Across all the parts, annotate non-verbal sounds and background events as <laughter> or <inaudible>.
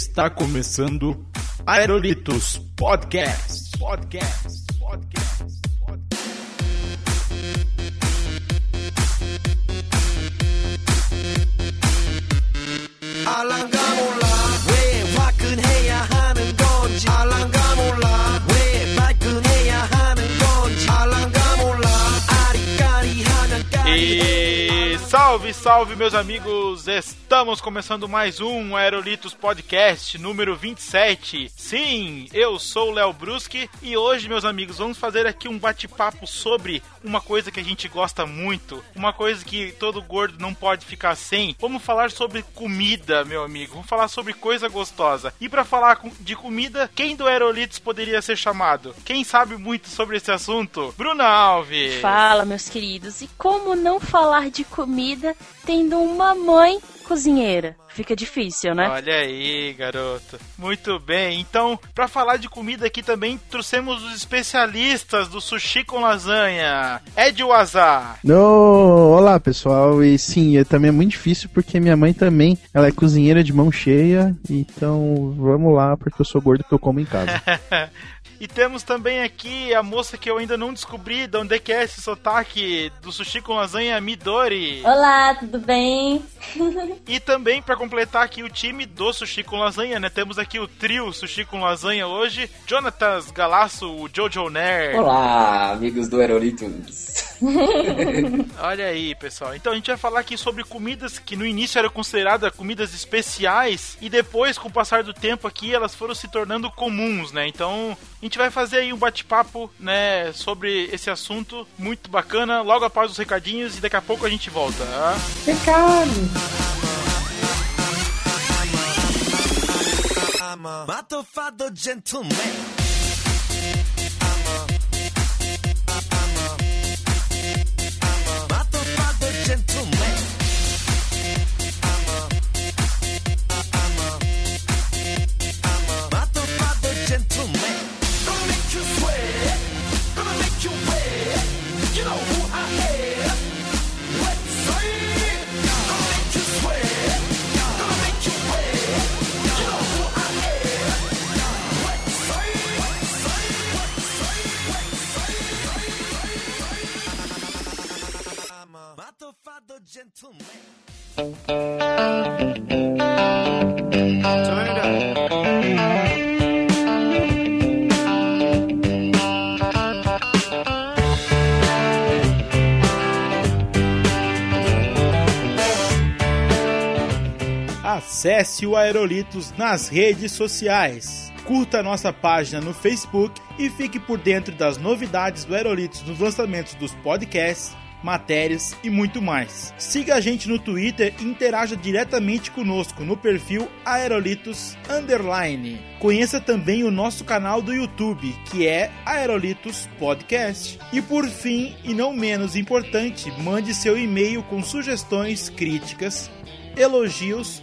Está começando Aerolitos Podcast. Podcast. Salve, meus amigos! Estamos começando mais um Aerolitos Podcast número 27. Sim, eu sou o Léo Bruschi e hoje, meus amigos, vamos fazer aqui um bate-papo sobre uma coisa que a gente gosta muito, uma coisa que todo gordo não pode ficar sem. Vamos falar sobre comida, meu amigo. Vamos falar sobre coisa gostosa. E para falar de comida, quem do Aerolitos poderia ser chamado? Quem sabe muito sobre esse assunto? Bruna Alves. Fala, meus queridos. E como não falar de comida tendo uma mãe cozinheira? Fica difícil, né? Olha aí, garoto. Muito bem. Então, pra falar de comida aqui também, trouxemos os especialistas do sushi com lasanha. Ed Wazar. No, olá pessoal, e sim, é, também é muito difícil porque minha mãe também, ela é cozinheira de mão cheia, então vamos lá porque eu sou gordo que eu como em casa. <laughs> E temos também aqui a moça que eu ainda não descobri de onde é que é esse sotaque do sushi com lasanha, Midori. Olá, tudo bem? E também pra completar aqui o time do sushi com lasanha, né? Temos aqui o trio sushi com lasanha hoje. Jonatas Galasso, o Jojo Nerd. Olá, amigos do Aerolitos. <laughs> Olha aí, pessoal. Então a gente vai falar aqui sobre comidas que no início eram consideradas comidas especiais e depois, com o passar do tempo aqui, elas foram se tornando comuns, né? Então a gente vai fazer aí um bate-papo, né, sobre esse assunto muito bacana, logo após os recadinhos e daqui a pouco a gente volta. Tá? Recado! I'm gentleman. O Aerolitos nas redes sociais. Curta nossa página no Facebook e fique por dentro das novidades do Aerolitos nos lançamentos dos podcasts, matérias e muito mais. Siga a gente no Twitter e interaja diretamente conosco no perfil Aerolitos Underline. Conheça também o nosso canal do YouTube, que é Aerolitos Podcast. E por fim, e não menos importante, mande seu e-mail com sugestões, críticas, elogios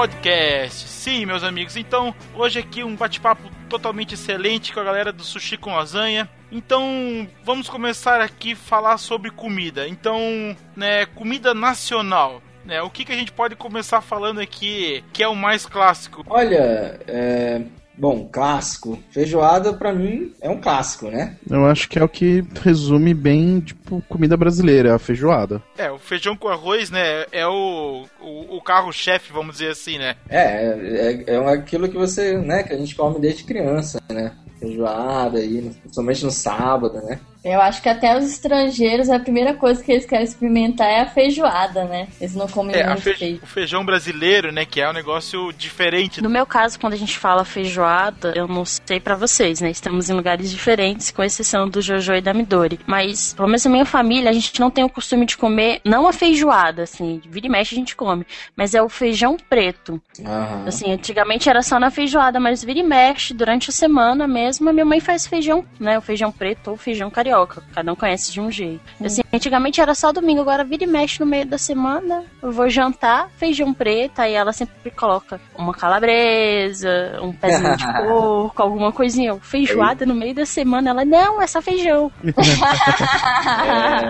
Podcast. Sim, meus amigos. Então, hoje aqui um bate-papo totalmente excelente com a galera do Sushi com Lasanha. Então, vamos começar aqui a falar sobre comida. Então, né, comida nacional. Né, o que, que a gente pode começar falando aqui que é o mais clássico? Olha, é, Bom, clássico. Feijoada, pra mim, é um clássico, né? Eu acho que é o que resume bem, tipo, comida brasileira, a feijoada. É, o feijão com arroz, né, é o, o, o carro-chefe, vamos dizer assim, né? É, é, é aquilo que você, né, que a gente come desde criança, né? Feijoada aí, principalmente no sábado, né? Eu acho que até os estrangeiros, a primeira coisa que eles querem experimentar é a feijoada, né? Eles não comem É, muito fe- feijão. o feijão brasileiro, né, que é um negócio diferente. No meu caso, quando a gente fala feijoada, eu não sei pra vocês, né? Estamos em lugares diferentes, com exceção do Jojo e da Midori. Mas, pelo menos na minha família, a gente não tem o costume de comer, não a feijoada, assim, vira e mexe a gente come, mas é o feijão preto. Aham. Assim, antigamente era só na feijoada, mas vira e mexe, durante a semana mesmo, a minha mãe faz feijão, né? O feijão preto ou feijão carioca. Cada um conhece de um jeito. Assim, antigamente era só domingo, agora vira e mexe no meio da semana. Eu vou jantar, feijão preto, aí ela sempre coloca uma calabresa, um pezinho de <laughs> porco, alguma coisinha. Feijoada no meio da semana. Ela, não, é só feijão.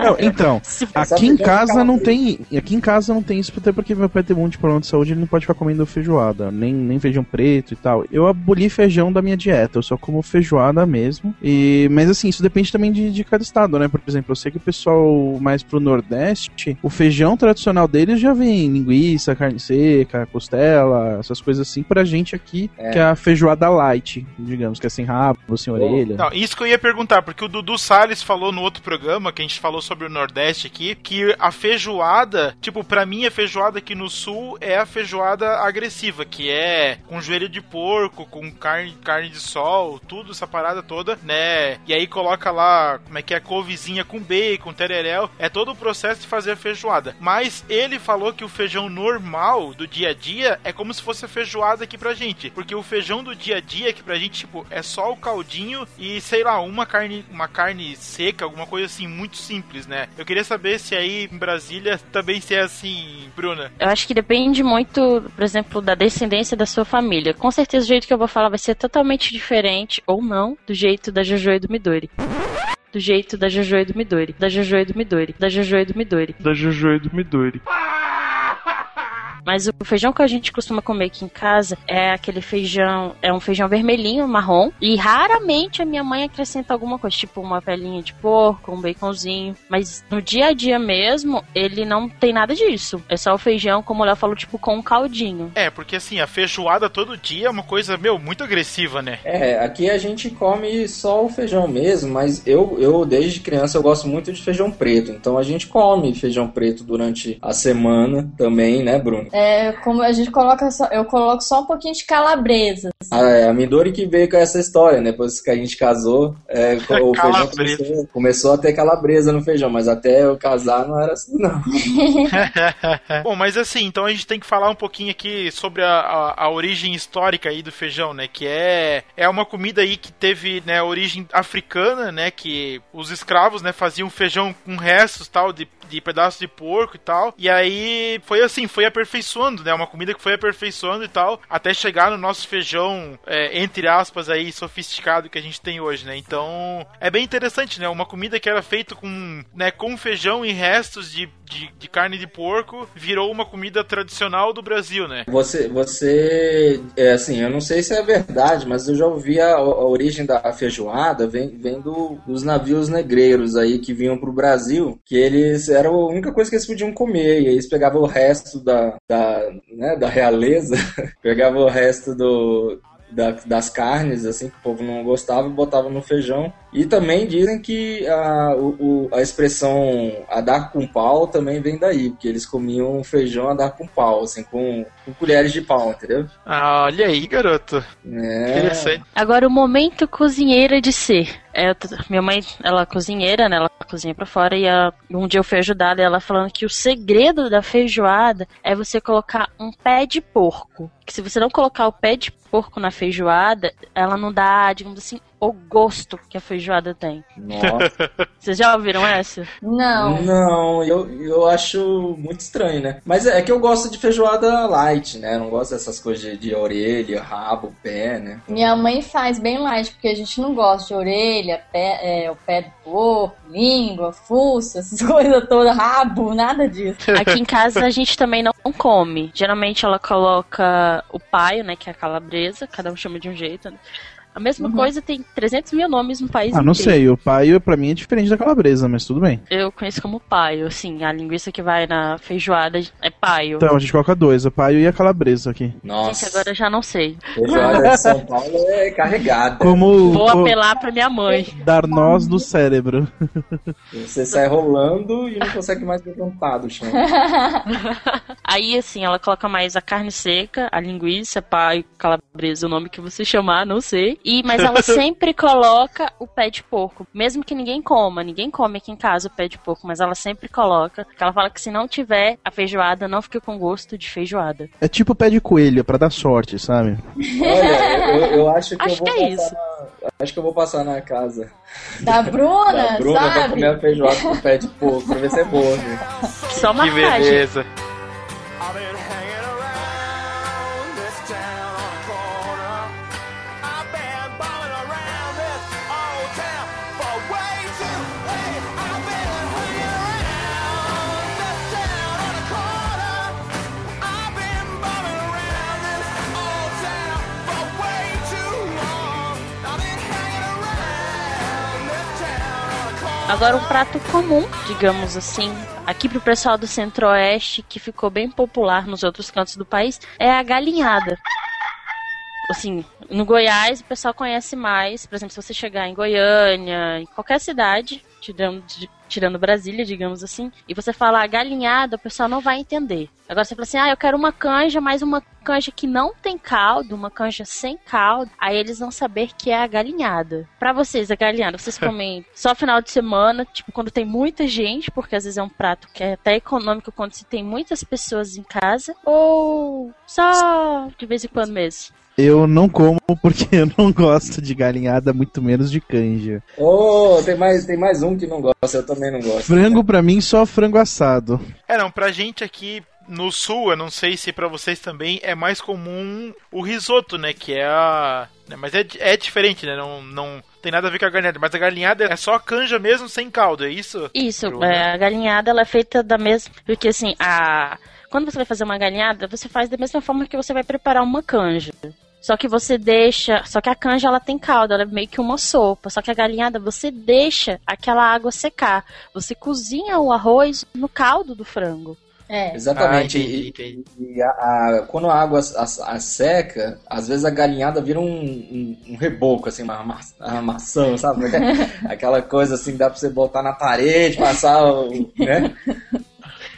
Não, então, <laughs> aqui em casa não tem. Aqui em casa não tem isso, até porque meu pai tem um monte de problema de saúde, ele não pode ficar comendo feijoada, nem, nem feijão preto e tal. Eu aboli feijão da minha dieta, eu só como feijoada mesmo. E, mas assim, isso depende também de, de cada estado, né? Por exemplo, eu sei que o pessoal mais pro Nordeste, o feijão tradicional deles já vem linguiça, carne seca, costela, essas coisas assim. Pra gente aqui, É. que é a feijoada light, digamos, que é sem rabo, sem orelha. Não, isso que eu ia perguntar, porque o Dudu Salles falou no outro programa, que a gente falou sobre o Nordeste aqui, que a feijoada, tipo, pra mim a feijoada aqui no Sul é a feijoada agressiva, que é com joelho de porco, com carne, carne de sol, tudo, essa parada toda, né? E aí coloca lá, como é que é, couvezinha com bacon, tereréu, é todo o processo de fazer feijoada. Mas ele falou que o feijão normal do dia a dia é como se fosse a feijoada aqui pra gente, porque o feijão do dia a dia aqui pra gente, tipo, é só o caldinho e, sei lá, uma carne, uma carne seca, alguma coisa assim, muito simples, né? Eu queria saber se aí em Brasília também se é assim, Bruna. Eu acho que depende muito, por exemplo, da descendência da sua família. Com certeza o jeito que eu vou falar vai ser totalmente diferente, ou não, do jeito da Jojo e do Midori. Do jeito da Jojo e do Midori. Da Jojo e do Midori. Da Jojo e do Midori. Da Jojo e do Midori. Mas o feijão que a gente costuma comer aqui em casa é aquele feijão, é um feijão vermelhinho, marrom, e raramente a minha mãe acrescenta alguma coisa, tipo uma pelinha de porco, um baconzinho, mas no dia a dia mesmo, ele não tem nada disso. É só o feijão, como o Léo falou, tipo com um caldinho. É, porque assim, a feijoada todo dia é uma coisa, meu, muito agressiva, né? É, aqui a gente come só o feijão mesmo, mas eu, eu desde criança eu gosto muito de feijão preto. Então a gente come feijão preto durante a semana também, né, Bruno? É, como a gente coloca só, eu coloco só um pouquinho de calabresa. A, a Midori que veio com essa história, né? Depois que a gente casou, é, <laughs> o feijão começou, começou a ter calabresa no feijão, mas até eu casar não era assim, não. <laughs> Bom, mas assim, então a gente tem que falar um pouquinho aqui sobre a, a, a origem histórica aí do feijão, né? Que é, é uma comida aí que teve, né, origem africana, né? Que os escravos, né, faziam feijão com restos, tal, de, de pedaços de porco e tal. E aí foi assim, foi aperfeiçoando, né? Uma comida que foi aperfeiçoando e tal, até chegar no nosso feijão, é, entre aspas, aí, sofisticado que a gente tem hoje, né? Então, é bem interessante, né? Uma comida que era feita com, né, com feijão e restos de, de, de carne de porco virou uma comida tradicional do Brasil, né? Você, você, é assim, eu não sei se é verdade, mas eu já ouvi a, a origem da feijoada vem, vem do- dos navios negreiros aí que vinham pro Brasil, que eles era a única coisa que eles podiam comer, e aí eles pegavam o resto da, da, né, da realeza, <laughs> pegavam o resto do, da- das carnes, assim, que o povo não gostava, e botavam no feijão. E também dizem que a, o, o- a expressão a dar com pau também vem daí, porque eles comiam feijão a dar com pau, assim, com, com colheres de pau, entendeu? Ah, olha aí, garoto. É, Interessante. Agora o momento cozinheira de ser. É, minha mãe, ela é cozinheira, né? Ela cozinha pra fora e ela- um dia eu fui ajudar ela falando que o segredo da feijoada é você colocar um pé de porco. Que se você não colocar o pé de porco na feijoada, ela não dá, digamos assim, o gosto que a feijoada tem. Nossa. <laughs> Vocês já ouviram essa? Não. Não, eu, eu acho muito estranho, né? Mas é que eu gosto de feijoada light, né? Eu não gosto dessas coisas de, de orelha, rabo, pé, né? Minha mãe faz bem light, porque a gente não gosta de orelha, pé, é, o pé do porco, língua, fuço, essas <laughs> coisas todas, rabo, nada disso. Aqui em casa a gente também não come. Geralmente ela coloca o paio, né, que é a calabresa, cada um chama de um jeito. né? A mesma Uhum. coisa tem 300 mil nomes no país Ah, não inteiro. sei. O paio pra mim é diferente da calabresa, mas tudo bem. Eu conheço como paio, assim, a linguiça que vai na feijoada é paio. Então, a gente coloca dois, o paio e a calabresa aqui. Nossa, Gente, agora eu já não sei. feijoada de São Paulo é carregada. Como Vou co- apelar pra minha mãe. dar nós no cérebro. Você sai rolando e não consegue mais levantar do chão. Aí, assim, ela coloca mais a carne seca, a linguiça, paio, calabresa, o nome que você chamar, não sei. E, mas ela <laughs> sempre coloca o pé de porco. Mesmo que ninguém coma, ninguém come aqui em casa o pé de porco, mas ela sempre coloca. Porque ela fala que se não tiver a feijoada, não fica com gosto de feijoada. É tipo pé de coelho, é pra dar sorte, sabe? Olha, eu, eu acho que Acho eu vou que é passar isso. na, acho que eu vou passar na casa Da Bruna, da Bruna pra sabe? comer a feijoada com pé de porco, pra ver se é boa. Viu? Só uma Que beleza. Agora um prato comum, digamos assim, aqui pro pessoal do Centro-Oeste, que ficou bem popular nos outros cantos do país, é a galinhada. Assim, no Goiás o pessoal conhece mais, por exemplo, se você chegar em Goiânia, em qualquer cidade, tirando, tirando Brasília, digamos assim, e você falar galinhada, o pessoal não vai entender. Agora você fala assim, ah, eu quero uma canja, mas uma canja que não tem caldo, uma canja sem caldo, aí eles vão saber que é a galinhada. Pra vocês, a galinhada, vocês <laughs> comem só final de semana, tipo, quando tem muita gente, porque às vezes é um prato que é até econômico quando se tem muitas pessoas em casa, ou só de vez em quando mesmo. Eu não como porque <laughs> eu não gosto de galinhada, muito menos de canja. Oh, tem mais, tem mais um que não gosta, eu também não gosto. Frango pra mim só frango assado. É, não, pra gente aqui no sul, eu não sei se pra vocês também é mais comum o risoto, né? Que é a. né, mas é, é diferente, né? Não, não tem nada a ver com a galinhada. Mas a galinhada é só a canja mesmo sem caldo, é isso? Isso, é, a galinhada ela é feita da mesma. Porque assim, a. Quando você vai fazer uma galinhada, você faz da mesma forma que você vai preparar uma canja. Só que você deixa. Só que a canja ela tem caldo, ela é meio que uma sopa. Só que a galinhada você deixa aquela água secar. Você cozinha o arroz no caldo do frango. É. Exatamente. Ah, entendi, E- entendi. E a, a- quando a água a, a- seca, às vezes a galinhada vira um, um, um reboco, assim, uma, ma- uma maçã, sabe? <laughs> Aquela coisa assim, dá pra você botar na parede, passar, o- né?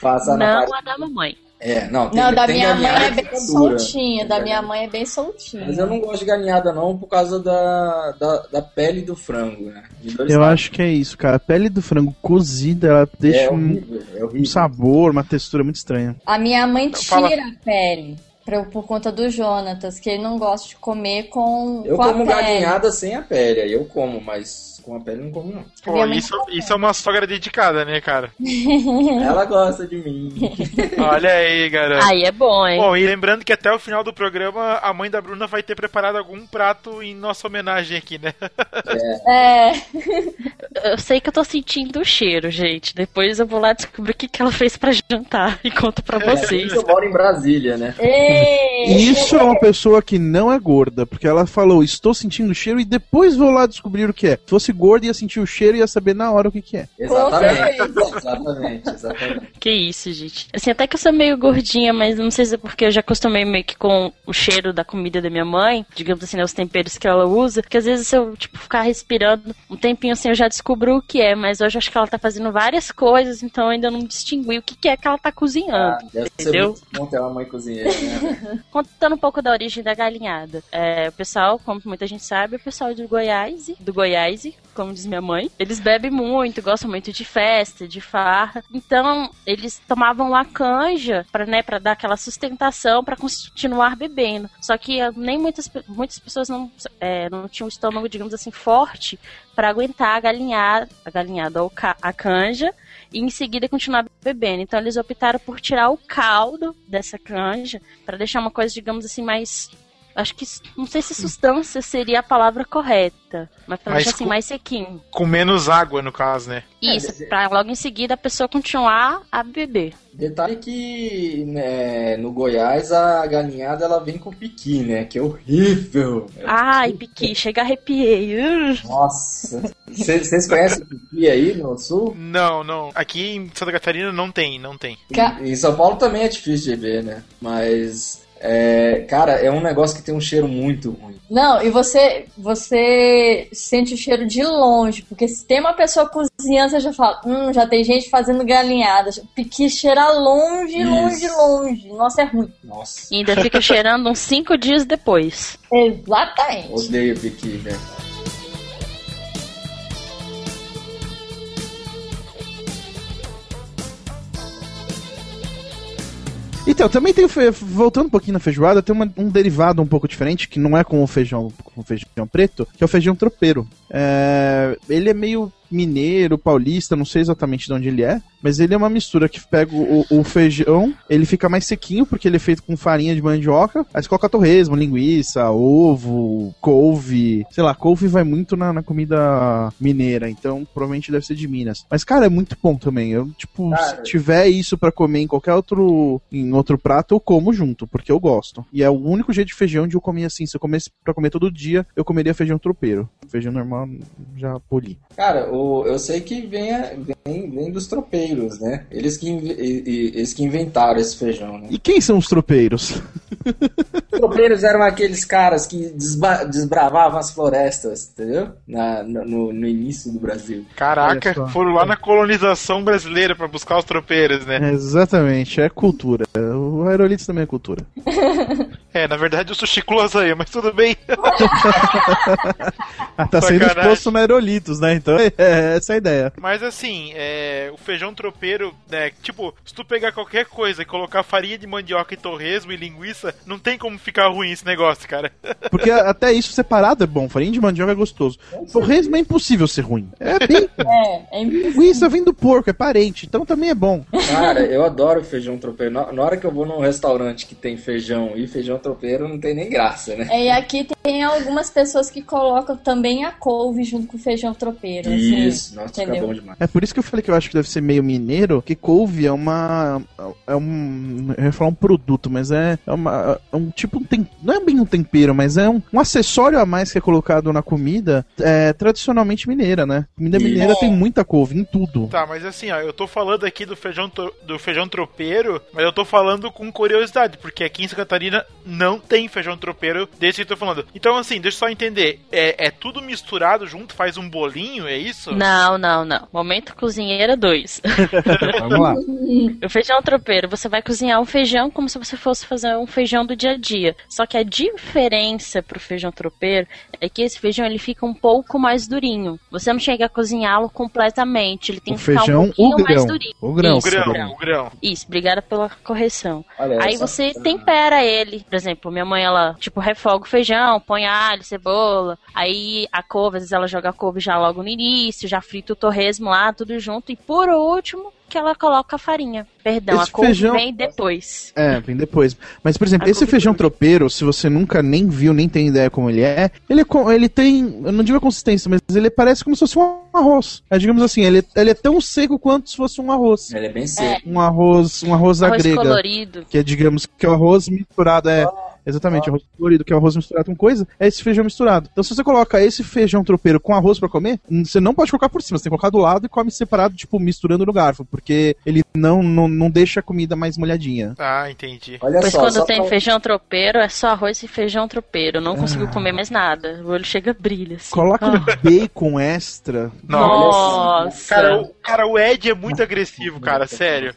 Passar na Não parede. a da mamãe. É, não, tem, Não, da tem minha mãe é bem dura. soltinha. Da minha mãe é bem soltinha. Mas eu não gosto de galinhada não por causa da, da, da pele do frango, né? Eu lados. acho que é isso, cara. A pele do frango cozida, ela deixa é um, horrível, é horrível. um sabor, uma textura muito estranha. A minha mãe Então, fala- tira a pele. pra- por conta do Jonatas, que ele não gosta de comer com, Eu com a como pele. galinhada sem a pele, aí eu como, mas com a pele não como não. Pô, isso, isso é uma sogra dedicada, né, cara? <laughs> Ela gosta de mim. <laughs> Olha aí, garoto. Aí é bom, hein? Bom, e lembrando que até o final do programa a mãe da Bruna vai ter preparado algum prato em nossa homenagem aqui, né? É, <laughs> Eu sei que eu tô sentindo o cheiro, gente. Depois eu vou lá descobrir o que, que ela fez pra jantar e conto pra vocês. Eu moro em Brasília, né? Ei, Isso é uma pessoa que não é gorda, porque ela falou, estou sentindo o cheiro e depois vou lá descobrir o que é. Se fosse gorda, ia sentir o cheiro e ia saber na hora o que, que é. Exatamente. Exatamente, exatamente. Que isso, gente. Assim, até que eu sou meio gordinha, mas não sei se é porque eu já acostumei meio que com o cheiro da comida da minha mãe, digamos assim, né, os temperos que ela usa, que às vezes se eu, tipo, ficar respirando um tempinho assim, eu já descubro o que é, mas hoje eu acho que ela tá fazendo várias coisas, então eu ainda não distingui o que, que é que ela tá cozinhando, Ah, deve ser entendeu? muito bom ter uma mãe cozinheira, né? <laughs> Contando um pouco da origem da galinhada. É, o pessoal, como muita gente sabe, é o pessoal do Goiás, do Goiás, como diz minha mãe. Eles bebem muito, gostam muito de festa, de farra. Então, eles tomavam a canja para né, dar aquela sustentação para continuar bebendo. Só que eh, nem muitas, muitas pessoas não, é, não tinham o estômago, digamos assim, forte para aguentar a galinhada, a galinhada ou a canja e em seguida continuar bebendo. Então eles optaram por tirar o caldo dessa canja para deixar uma coisa, digamos assim, mais acho que não sei se substância seria a palavra correta, mas pra deixar assim mais sequinho. Com menos água, no caso, né? Isso, pra logo em seguida a pessoa continuar a beber. Detalhe que né, no Goiás a galinhada ela vem com piqui, né? Que é horrível. Ai, piqui, chega arrepiei. Nossa. Vocês vocês conhecem piqui aí no sul? Não, não. Aqui em Santa Catarina não tem, não tem. Ca- Em São Paulo também é difícil de ver, né? Mas, é, cara, é um negócio que tem um cheiro muito ruim. Não, e você, você sente o cheiro de longe, porque se tem uma pessoa cozinhando, você já fala, hum, já tem gente fazendo galinhada. Piqui cheira longe, Isso. longe, longe. Nossa, é ruim. Nossa, E ainda fica cheirando uns cinco dias depois. Exatamente. odeio piqui, né? Então, também tem, voltando um pouquinho na feijoada, tem uma- um derivado um pouco diferente, que não é com o feijão, com o feijão preto, que é o feijão tropeiro. É, ele é meio mineiro, paulista, não sei exatamente de onde ele é, mas ele é uma mistura que pega o, o feijão, ele fica mais sequinho, porque ele é feito com farinha de mandioca, aí coloca torresmo, linguiça, ovo, couve, sei lá, couve vai muito na, na comida mineira, então provavelmente deve ser de Minas. Mas, cara, é muito bom também. Eu, tipo, Cara, se tiver isso pra comer em qualquer outro em outro prato, eu como junto, porque eu gosto. E é o único jeito de feijão de eu comer assim. Se eu comesse pra comer todo dia, eu comeria feijão tropeiro. Feijão normal já poli. Cara, o, eu sei que vem, vem, vem dos tropeiros, né? Eles que, eles que inventaram esse feijão, né? E quem são os tropeiros? Os <laughs> tropeiros eram aqueles caras que desba- desbravavam as florestas, entendeu? Na, no, no início do Brasil. Caraca, só. foram lá na colonização brasileira pra buscar os tropeiros, né? Exatamente, é cultura. O aerolitos também é cultura. <laughs> É, na verdade o sushi close mas tudo bem. <laughs> Ah, tá sendo exposto no aerolitos, né? Então é essa a ideia. Mas assim, é, o feijão tropeiro, né, tipo, se tu pegar qualquer coisa e colocar farinha de mandioca e torresmo e linguiça, não tem como ficar ruim esse negócio, cara. <laughs> Porque até isso separado é bom. Farinha de mandioca é gostoso. Torresmo é impossível ser ruim. É bem. <laughs> É, é impossível. Linguiça vem do porco, é parente, então também é bom. Cara, eu adoro feijão tropeiro. Na, na hora que eu vou num restaurante que tem feijão e feijão tropeiro, não tem nem graça, né? É, e aqui tem algumas pessoas que colocam também a couve junto com o feijão tropeiro. assim, Isso, nossa, fica entendeu? bom demais. É por isso que eu falei que eu acho que deve ser meio mineiro, que couve é uma. É um. Eu ia falar um produto, mas é, é, uma, é um tipo. Um tem, não é bem um tempero, mas é um, um acessório a mais que é colocado na comida é, tradicionalmente mineira, né? Comida Isso. mineira tem muita couve em tudo. Tá, mas assim, ó, eu tô falando aqui do feijão, do feijão tropeiro, mas eu tô falando com curiosidade, porque aqui em Santa Catarina não tem feijão tropeiro desse que eu tô falando. Então, assim, deixa eu só entender. É, é tudo misturado junto, faz um bolinho, é isso? Não, não, não. Momento cozinheira 2. <laughs> Vamos lá. O feijão tropeiro, você vai cozinhar o feijão como se você fosse fazer um feijão do dia a dia. Só que a diferença pro feijão tropeiro é que esse feijão ele fica um pouco mais durinho. Você não chega a cozinhá-lo completamente, ele tem O que ficar feijão, um pouquinho o grão. mais durinho. O grão, O Isso, grão, grão. o grão. Isso, obrigada pela correção. Olha, Aí essa- você tempera ele. Por exemplo, minha mãe, ela, tipo, refoga o feijão, põe alho, cebola. Aí a couve, às vezes ela joga a couve já logo no início, já frita o torresmo lá, tudo junto. E por último, que ela coloca a farinha. Perdão, Esse a couve feijão- vem depois. É, vem depois. Mas, por exemplo, A esse feijão tropeiro, se você nunca nem viu, nem tem ideia como ele é, ele, é ele tem, eu não digo a consistência, mas ele parece como se fosse um arroz. É, digamos assim, ele, ele é tão seco quanto se fosse um arroz. Ele é bem seco. Um arroz, um arroz, Arroz grega. colorido. Que é, digamos, que é o arroz misturado, é. Exatamente, arroz colorido, que é o arroz misturado com coisa, é esse feijão misturado. Então, se você coloca esse feijão tropeiro com arroz pra comer, hum, você não pode colocar por cima, você tem que colocar do lado e come separado, tipo, misturando no garfo, porque ele não, não, não deixa a comida mais molhadinha. Ah, entendi. Olha Pois só, quando só tem pra- feijão tropeiro, é só arroz e feijão tropeiro. Não consigo Ah. comer mais nada. O olho chega brilha. Assim. Coloca um Ah. bacon extra. Nossa! Cara, o, cara, o Ed é muito agressivo, cara, sério.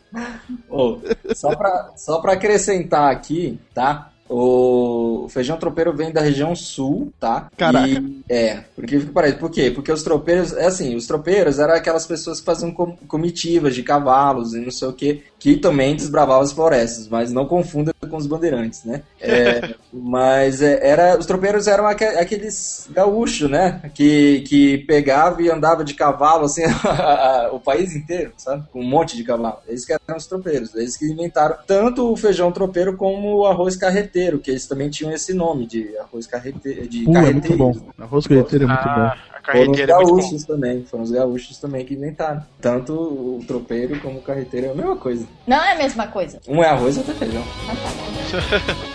Ô, só, pra, só pra acrescentar aqui, tá? O feijão tropeiro vem da região sul, tá? Caraca. E, é, porque fica parecido. Por quê? Porque os tropeiros, é assim, os tropeiros eram aquelas pessoas que faziam com- comitivas de cavalos e não sei o quê, que também desbravavam as florestas, mas não confunda com os bandeirantes, né? É, <laughs> mas é, era, os tropeiros eram aque- aqueles gaúchos, né? Que, que pegava e andava de cavalo, assim, <laughs> o país inteiro, sabe? Com um monte de cavalo. Eles que eram os tropeiros. Eles que inventaram tanto o feijão tropeiro como o arroz carreteiro, que eles também tinham esse nome de arroz carreteiro. De Pô, é muito carreteiro. bom. Arroz carreteiro é muito bom. Ah, a Foram os é muito bom. gaúchos também, foram os gaúchos também que inventaram. Tanto o tropeiro como o carreteiro é a mesma coisa. Não é a mesma coisa. Um é arroz e outro é feijão. Mas <laughs>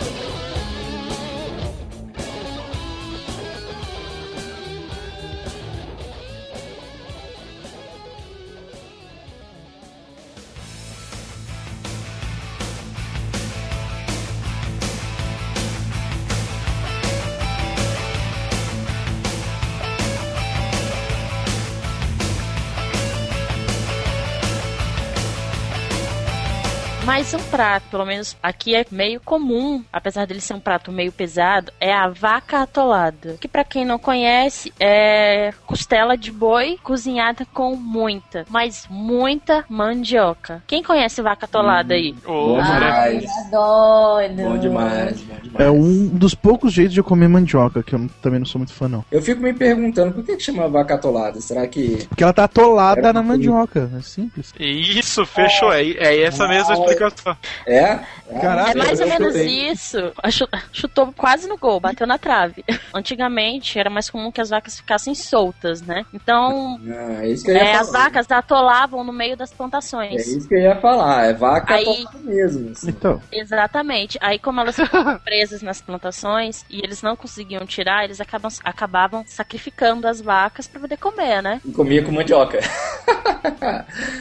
um prato, pelo menos aqui é meio comum, apesar dele ser um prato meio pesado, é a vaca atolada. Que pra quem não conhece, é costela de boi cozinhada com muita, mas muita mandioca. Quem conhece vaca atolada aí? Ô, Bom cara, demais. Doido. Bom demais, bom demais. É um dos poucos jeitos de eu comer mandioca, que eu também não sou muito fã, não. Eu fico me perguntando por que, que chama vaca atolada? Será que. Porque ela tá atolada Era na mandioca, é simples. Isso, fechou. É, é essa mesma explicação. É? Caraca, É mais ou menos isso. Chu- Chutou quase no gol, bateu na trave. <laughs> Antigamente era mais comum que as vacas ficassem soltas, né? Então, Ah, é isso que eu ia é, falar. as vacas atolavam no meio das É plantações. isso que eu ia falar. É vaca Aí- mesmo. assim. Então, Exatamente. Aí, como elas <laughs> ficavam presas nas plantações e eles não conseguiam tirar, eles acabam, acabavam sacrificando as vacas pra poder comer, né? E comia com mandioca.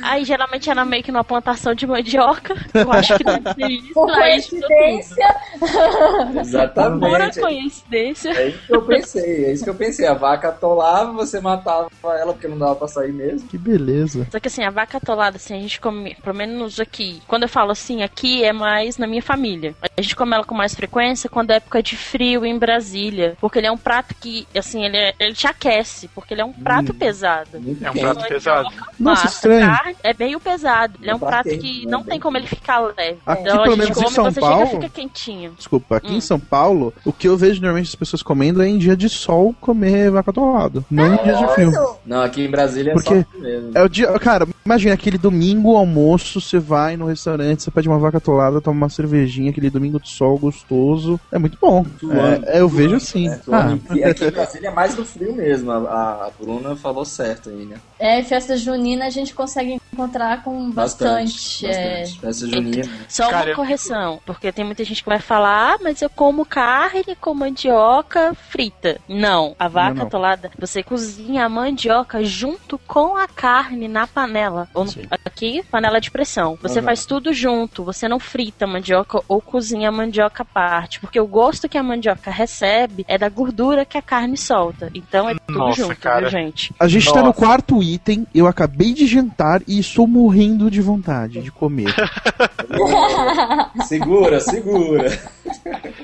Aí, geralmente era meio que numa plantação de mandioca. <laughs> Eu acho que deve ser isso. Por tudo. coincidência, Pura Exatamente. coincidência. É isso que eu pensei, é isso que eu pensei. A vaca atolava, você matava ela porque não dava pra sair mesmo. que beleza. Só que assim, a vaca atolada, assim, a gente come, pelo menos aqui. Quando eu falo assim, aqui é mais na minha família. A gente come ela com mais frequência quando é época de frio em Brasília. Porque ele é um prato que, assim, ele, é- ele te aquece, porque ele é um prato pesado. Muito É um prato pesado. Nossa, Massa, estranho. carne, é meio pesado. Ele é um prato que né? não tem como ele ficar leve. Aqui, então a pelo gente menos em come São você Paulo- chega e fica quentinho. Desculpa, aqui em Hum. São Paulo, o que eu vejo normalmente as pessoas comendo é em dia de sol comer vaca atolada. Não em dias de frio. Não, aqui em Brasília é Porque só assim mesmo. É o dia, cara, imagina aquele domingo almoço, você vai no restaurante, você pede uma vaca atolada, toma uma cervejinha, aquele domingo de sol gostoso. É muito bom. Suando, É, eu vejo assim. É, Ah, e aqui em Brasília é mais do frio mesmo. A, a Bruna falou certo aí, né? É, festa junina a gente consegue encontrar com bastante. é. bastante. Festa junina. Só Cara, uma eu- correção, porque tem muita gente que vai falar, ah, mas eu como carne com mandioca frita. Não, a vaca Não, não. atolada, você cozinha a mandioca junto com a carne na panela. Ou no- aqui, panela de pressão. Você Uhum. faz tudo junto, você não frita a mandioca ou cozinha a mandioca à parte, porque o gosto que a mandioca recebe é da gordura que a carne solta. Então é tudo Nossa, junto, cara. viu, gente? A gente tá no Nossa. quarto item, eu acabei de jantar e estou morrendo de vontade de comer. <laughs> Segura, segura.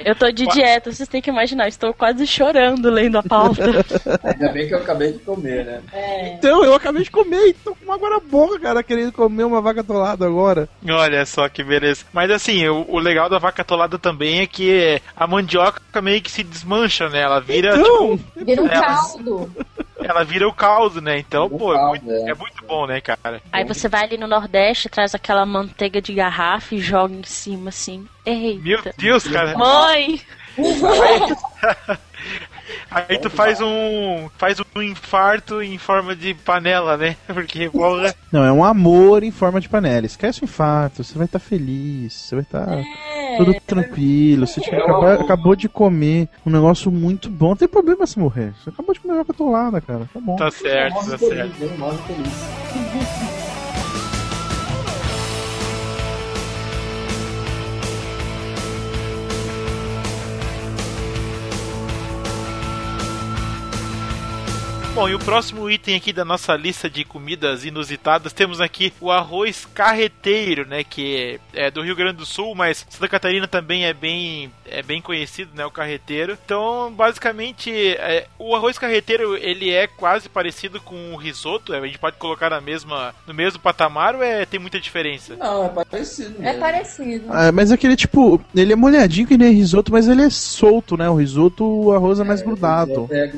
Eu tô de dieta, vocês têm que imaginar, estou quase chorando lendo a pauta. <laughs> Ainda bem que eu acabei de comer, né? então, eu acabei de comer e tô com água na boca, cara, querendo comer uma vaca atolada agora. Olha só que beleza. Mas assim, o, o legal da vaca atolada também é que a mandioca meio que se desmancha, né? Ela vira, Então, Vira um É, caldo. Ela vira o caldo, né? Então, o pô, é muito, é. é muito bom, né, cara? Aí você vai ali no Nordeste, traz aquela manteiga de garrafa e joga em cima assim. Eita. Meu Deus, cara. Mãe! Aí tu faz um. faz um infarto em forma de panela, né? <laughs> Porque, porra. Não, é um amor em forma de panela. Esquece o infarto, você vai estar feliz, você vai estar É. tudo tranquilo. Você tipo, acabou, acabou de comer um negócio muito bom. Não tem problema se morrer. Você acabou de comer vaca atolada, cara. Tá bom. Tá certo, tá certo. né? Feliz. <laughs> Bom, e o próximo item aqui da nossa lista de comidas inusitadas, temos aqui o arroz carreteiro, né, que é do Rio Grande do Sul, mas Santa Catarina também é bem, é bem conhecido, né, o carreteiro. Então, basicamente, é, o arroz carreteiro, ele é quase parecido com o risoto, é, a gente pode colocar na mesma, no mesmo patamar ou é, tem muita diferença? Não, é parecido É mesmo. parecido. Ah, mas aquele tipo, ele é molhadinho que nem risoto, mas ele é solto, né? O risoto, o arroz é mais grudado. É,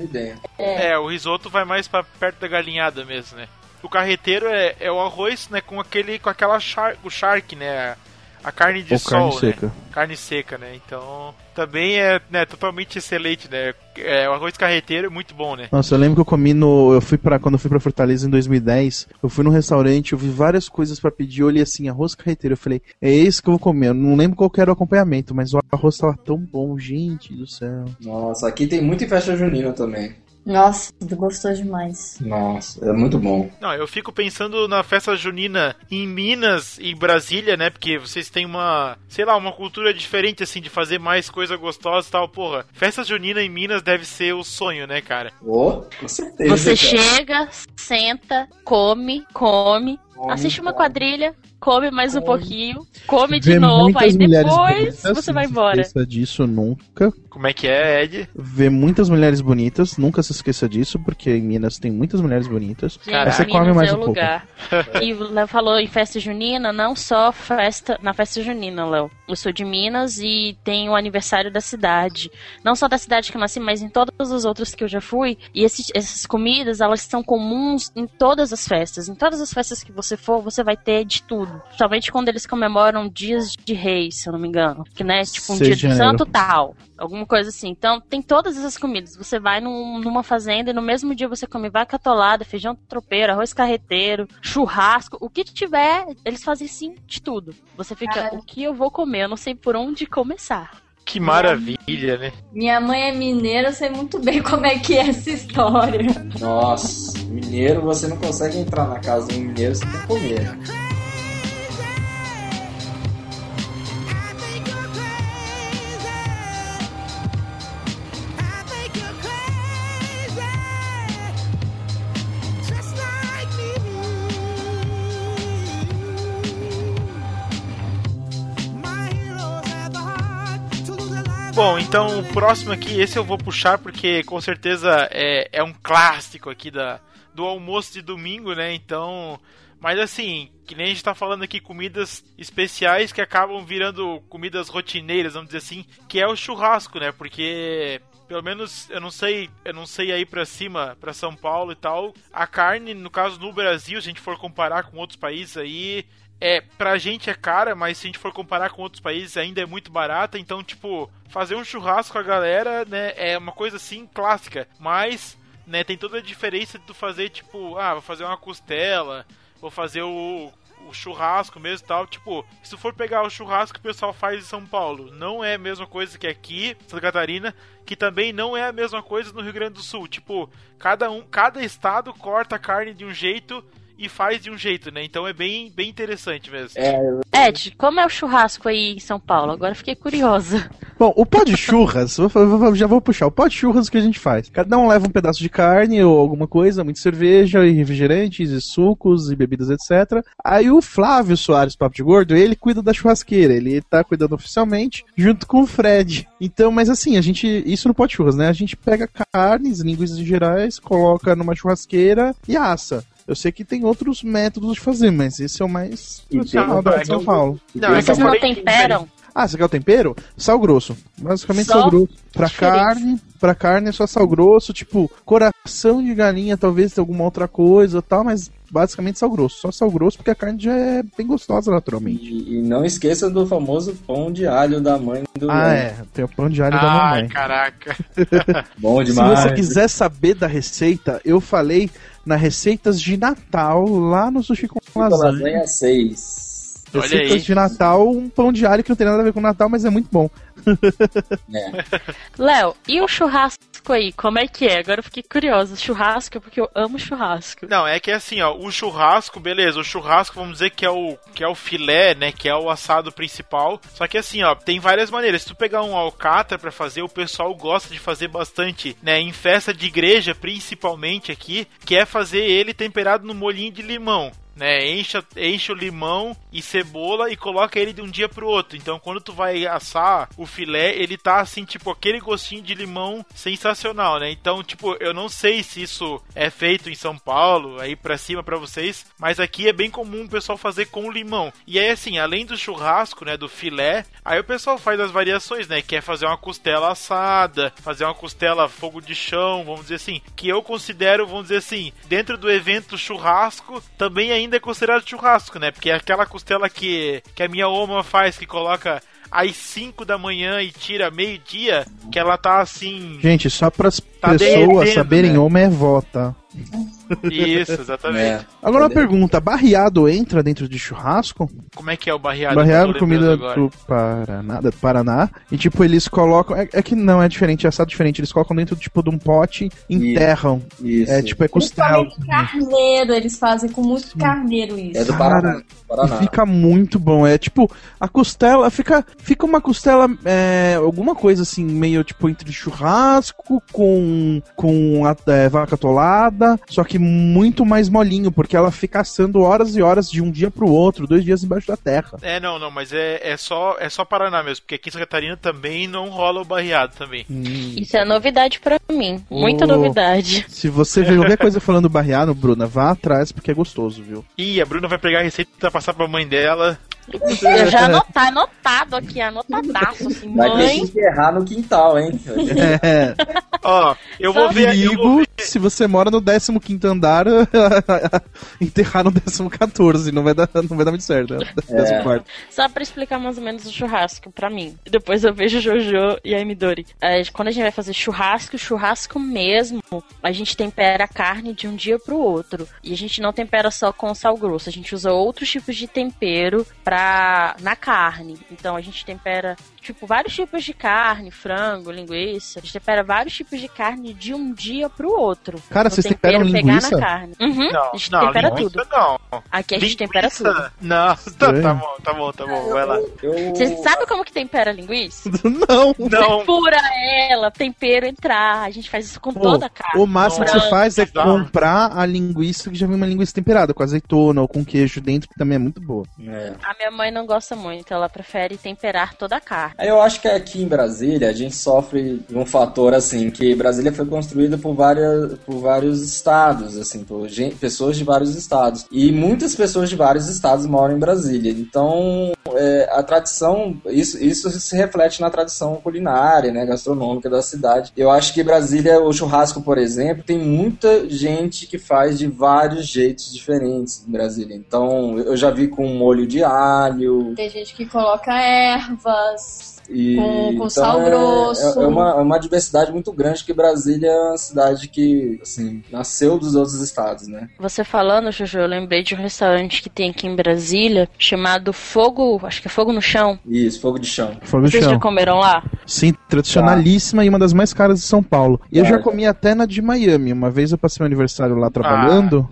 é. É, o risoto vai mais pra perto da galinhada mesmo, né? O carreteiro é, é o arroz, né, com aquele com aquela char, o charque, né, a carne de Ou sol, carne né? seca. Carne seca, né? Então, também é, né, totalmente excelente, né? É, o arroz carreteiro é muito bom, né? Nossa, eu lembro que eu comi no. Eu fui para Quando eu fui pra Fortaleza em 2010, eu fui num restaurante, eu vi várias coisas pra pedir, eu olhei assim, arroz carreteiro. Eu falei, é esse que eu vou comer. Eu não lembro qual que era o acompanhamento, mas o arroz tava tão bom, gente do céu. Nossa, aqui tem muito em festa junina também. Nossa, gostou demais. Nossa, é muito bom. Não, eu fico pensando na festa junina em Minas e Brasília, né? Porque vocês têm uma, sei lá, uma cultura diferente, assim, de fazer mais coisa gostosa e tal. Porra, festa junina em Minas deve ser o sonho, né, cara? Oh, com certeza. Você cara. chega, senta, come, come, Come, assiste uma come. quadrilha, come mais um Come. pouquinho, come de Vê novo, aí depois bonitas, você vai não se embora. esqueça disso nunca. Como é que é, Ed? Ver muitas mulheres bonitas, nunca se esqueça disso, porque em Minas tem muitas mulheres bonitas. Gente, Aí você Minas come mais é um o pouco. lugar. <laughs> e o Léo falou em festa junina, não só festa na festa junina, Léo. Eu sou de Minas e tem o aniversário da cidade. Não só da cidade que eu nasci, mas em todas as outras que eu já fui. E esses- essas comidas, elas são comuns em todas as festas. Em todas as festas que você for, você vai ter de tudo. Somente quando eles comemoram dias de reis, se eu não me engano. Que, né, tipo um 6 dia de santo tal. Alguma coisa assim. Então, tem todas essas comidas. Você vai num- numa fazenda e no mesmo dia você come vaca atolada, feijão tropeiro, arroz carreteiro, churrasco, o que tiver, eles fazem sim de tudo. Você fica, Caralho. o que eu vou comer? Eu não sei por onde começar. Que maravilha, né? Minha mãe é mineira, eu sei muito bem <laughs> como é que é essa história. Nossa, mineiro, você não consegue entrar na casa de um mineiro sem comer. Bom, então o próximo aqui, esse eu vou puxar porque com certeza é, é um clássico aqui da, do almoço de domingo, né? Então. Mas assim, que nem a gente tá falando aqui, comidas especiais que acabam virando comidas rotineiras, vamos dizer assim, que é o churrasco, né? Porque pelo menos eu não sei, eu não sei aí pra cima, pra São Paulo e tal, a carne, no caso no Brasil, se a gente for comparar com outros países aí, é, pra gente é cara, mas se a gente for comparar com outros países ainda é muito barata, então tipo, fazer um churrasco com a galera, né, é uma coisa assim clássica, mas né, tem toda a diferença de tu fazer tipo, ah, vou fazer uma costela, vou fazer o, o churrasco mesmo e tal. Tipo, se for pegar o churrasco que o pessoal faz em São Paulo, não é a mesma coisa que aqui, Santa Catarina, que também não é a mesma coisa no Rio Grande do Sul. Tipo, cada um, cada estado corta a carne de um jeito e faz de um jeito, né? Então é bem, bem interessante mesmo. É, Ed, como é o churrasco aí em São Paulo? Agora fiquei curiosa. Bom, o pó de churras, já vou puxar. O pó de churras que a gente faz. Cada um leva um pedaço de carne ou alguma coisa, muita cerveja e refrigerantes e sucos e bebidas, etc. Aí o Flávio Soares, Papo de Gordo, ele cuida da churrasqueira. Ele tá cuidando oficialmente junto com o Fred. Então, mas assim, a gente. Isso no pó de churras, né? A gente pega carnes, linguiças gerais, coloca numa churrasqueira e assa. Eu sei que tem outros métodos de fazer, mas esse é o mais tradicional tem- da de São Paulo. Não, é Vocês não temperam? Ah, você quer o tempero? Sal grosso. Basicamente Só? sal grosso. Pra carne, pra carne é só sal grosso, tipo, coração de galinha, talvez tenha alguma outra coisa tal, mas basicamente sal grosso. Só sal grosso porque a carne já é bem gostosa naturalmente. e, e não esqueça do famoso pão de alho da mãe do Ah, é. Tem o pão de alho da Ai, mamãe. caraca. <laughs> <laughs> Bom Se demais. você quiser saber da receita, eu falei na Receitas de Natal, lá no Sushi com Lasanha. Lasanha 6. Olha Receitas aí. de Natal, um pão de alho que não tem nada a ver com Natal, mas é muito bom. né? <laughs> Léo, e o churrasco aí, como é que é? Agora eu fiquei curiosa. Churrasco é porque eu amo churrasco. Não, é que assim, ó, o churrasco, beleza, o churrasco, vamos dizer que é o que é o filé, né, que é o assado principal. Só que assim, ó, tem várias maneiras. Se tu pegar um alcatra pra fazer, o pessoal gosta de fazer bastante, né, em festa de igreja, principalmente aqui, que é fazer ele temperado no molhinho de limão. Né, enche, enche o limão e cebola e coloca ele de um dia pro outro. Então, quando tu vai assar o filé, ele tá assim, tipo, aquele gostinho de limão sensacional, né? Então, tipo, eu não sei se isso é feito em São Paulo, aí pra cima pra vocês, mas aqui é bem comum o pessoal fazer com limão. E aí, assim, além do churrasco, né, do filé, aí o pessoal faz as variações, né? Que é fazer uma costela assada, fazer uma costela fogo de chão, vamos dizer assim, que eu considero, vamos dizer assim, dentro do evento churrasco, também ainda é considerado churrasco, né? Porque é aquela costela que, que a minha oma faz, que coloca às 5 da manhã e tira meio-dia, que ela tá assim. Gente, só pras Tá pessoas saberem, né? homem é vó, tá? Isso, exatamente. É. Agora uma pergunta, barreado entra dentro de churrasco? Como é que é o barreado? barreado, comida do Paraná, do Paraná. E tipo, eles colocam. É, é que não, é diferente, é assado diferente. Eles colocam dentro tipo de um pote, enterram. Isso. É tipo, é costela. Principalmente carneiro, eles fazem com muito carneiro isso. É do Paraná. E Paraná. fica muito bom. É tipo, a costela fica. Fica uma costela. é, alguma coisa assim, meio tipo entre churrasco com. com a é, vaca atolada. Só que muito mais molinho, porque ela fica assando horas e horas de um dia pro outro, dois dias embaixo da terra. É, não, não, mas é, é, só, é só Paraná mesmo, porque aqui em Santa Catarina também não rola o barreado também. Isso é novidade pra mim. Muita Oh. novidade. Se você ver qualquer coisa falando barreado, Bruna, vá atrás porque é gostoso, viu? Ih, a Bruna vai pegar a receita e vai passar pra mãe dela. Eu já <laughs> anotar, anotado aqui, anotadaço, assim, Vai mãe. enterrar no quintal, hein? É. <laughs> Ó, eu vou ver. Eu vou Perigo, se você mora no 15 andar, <laughs> enterrar no 14, não vai dar, não vai dar muito certo. Né? É. 14. Só pra explicar mais ou menos o churrasco pra mim. Depois eu vejo o Jojo e a Midori. É, quando a gente vai fazer churrasco, churrasco mesmo, a gente tempera a carne de um dia pro outro. E a gente não tempera só com sal grosso, a gente usa outros tipos de tempero pra, na carne. Então a gente tempera, tipo, vários tipos de carne, frango, linguiça. A gente tempera vários tipos de carne de um dia pro outro. Cara, O vocês temperam pegar linguiça? na carne. Uhum, Não, a gente não, tempera linguiça tudo. não. Aqui a gente tempera Linguiça? tudo. Não, <laughs> tá, tá bom, tá bom, tá bom, vai lá. Eu... Você sabe como que tempera linguiça? <laughs> Não. Não, Fura ela, tempero entrar. A gente faz isso com toda a carne. O máximo que você faz é comprar a linguiça que já vem uma linguiça temperada, com azeitona ou com queijo dentro, que também é muito boa. É. A minha mãe não gosta muito, ela prefere temperar toda a carne. Eu acho que aqui em Brasília a gente sofre de um fator assim, que Brasília foi construída por, várias, por vários estados, assim, por gen- pessoas de vários estados. E muitas pessoas de vários estados moram em Brasília. Então, é, a tradição, isso, isso se reflete na tradição culinária, né, gastronômica da cidade. Eu acho que Brasília, o churrasco, por exemplo, tem muita gente que faz de vários jeitos diferentes em Brasília. Então, eu já vi com molho de alho, Tem gente que coloca ervas. E, Com- com então sal é- grosso. É, uma, é uma diversidade muito grande que Brasília é uma cidade que, assim, nasceu dos outros estados, né? Você falando, Jojo, eu lembrei de um restaurante que tem aqui em Brasília, chamado Fogo, acho que é Fogo no Chão. Isso, fogo de chão. Fogo de Vocês já chão. comeram lá? Sim, tradicionalíssima e uma das mais caras de São Paulo. E eu Ah, já já. comi até na de Miami. Uma vez eu passei meu aniversário lá trabalhando.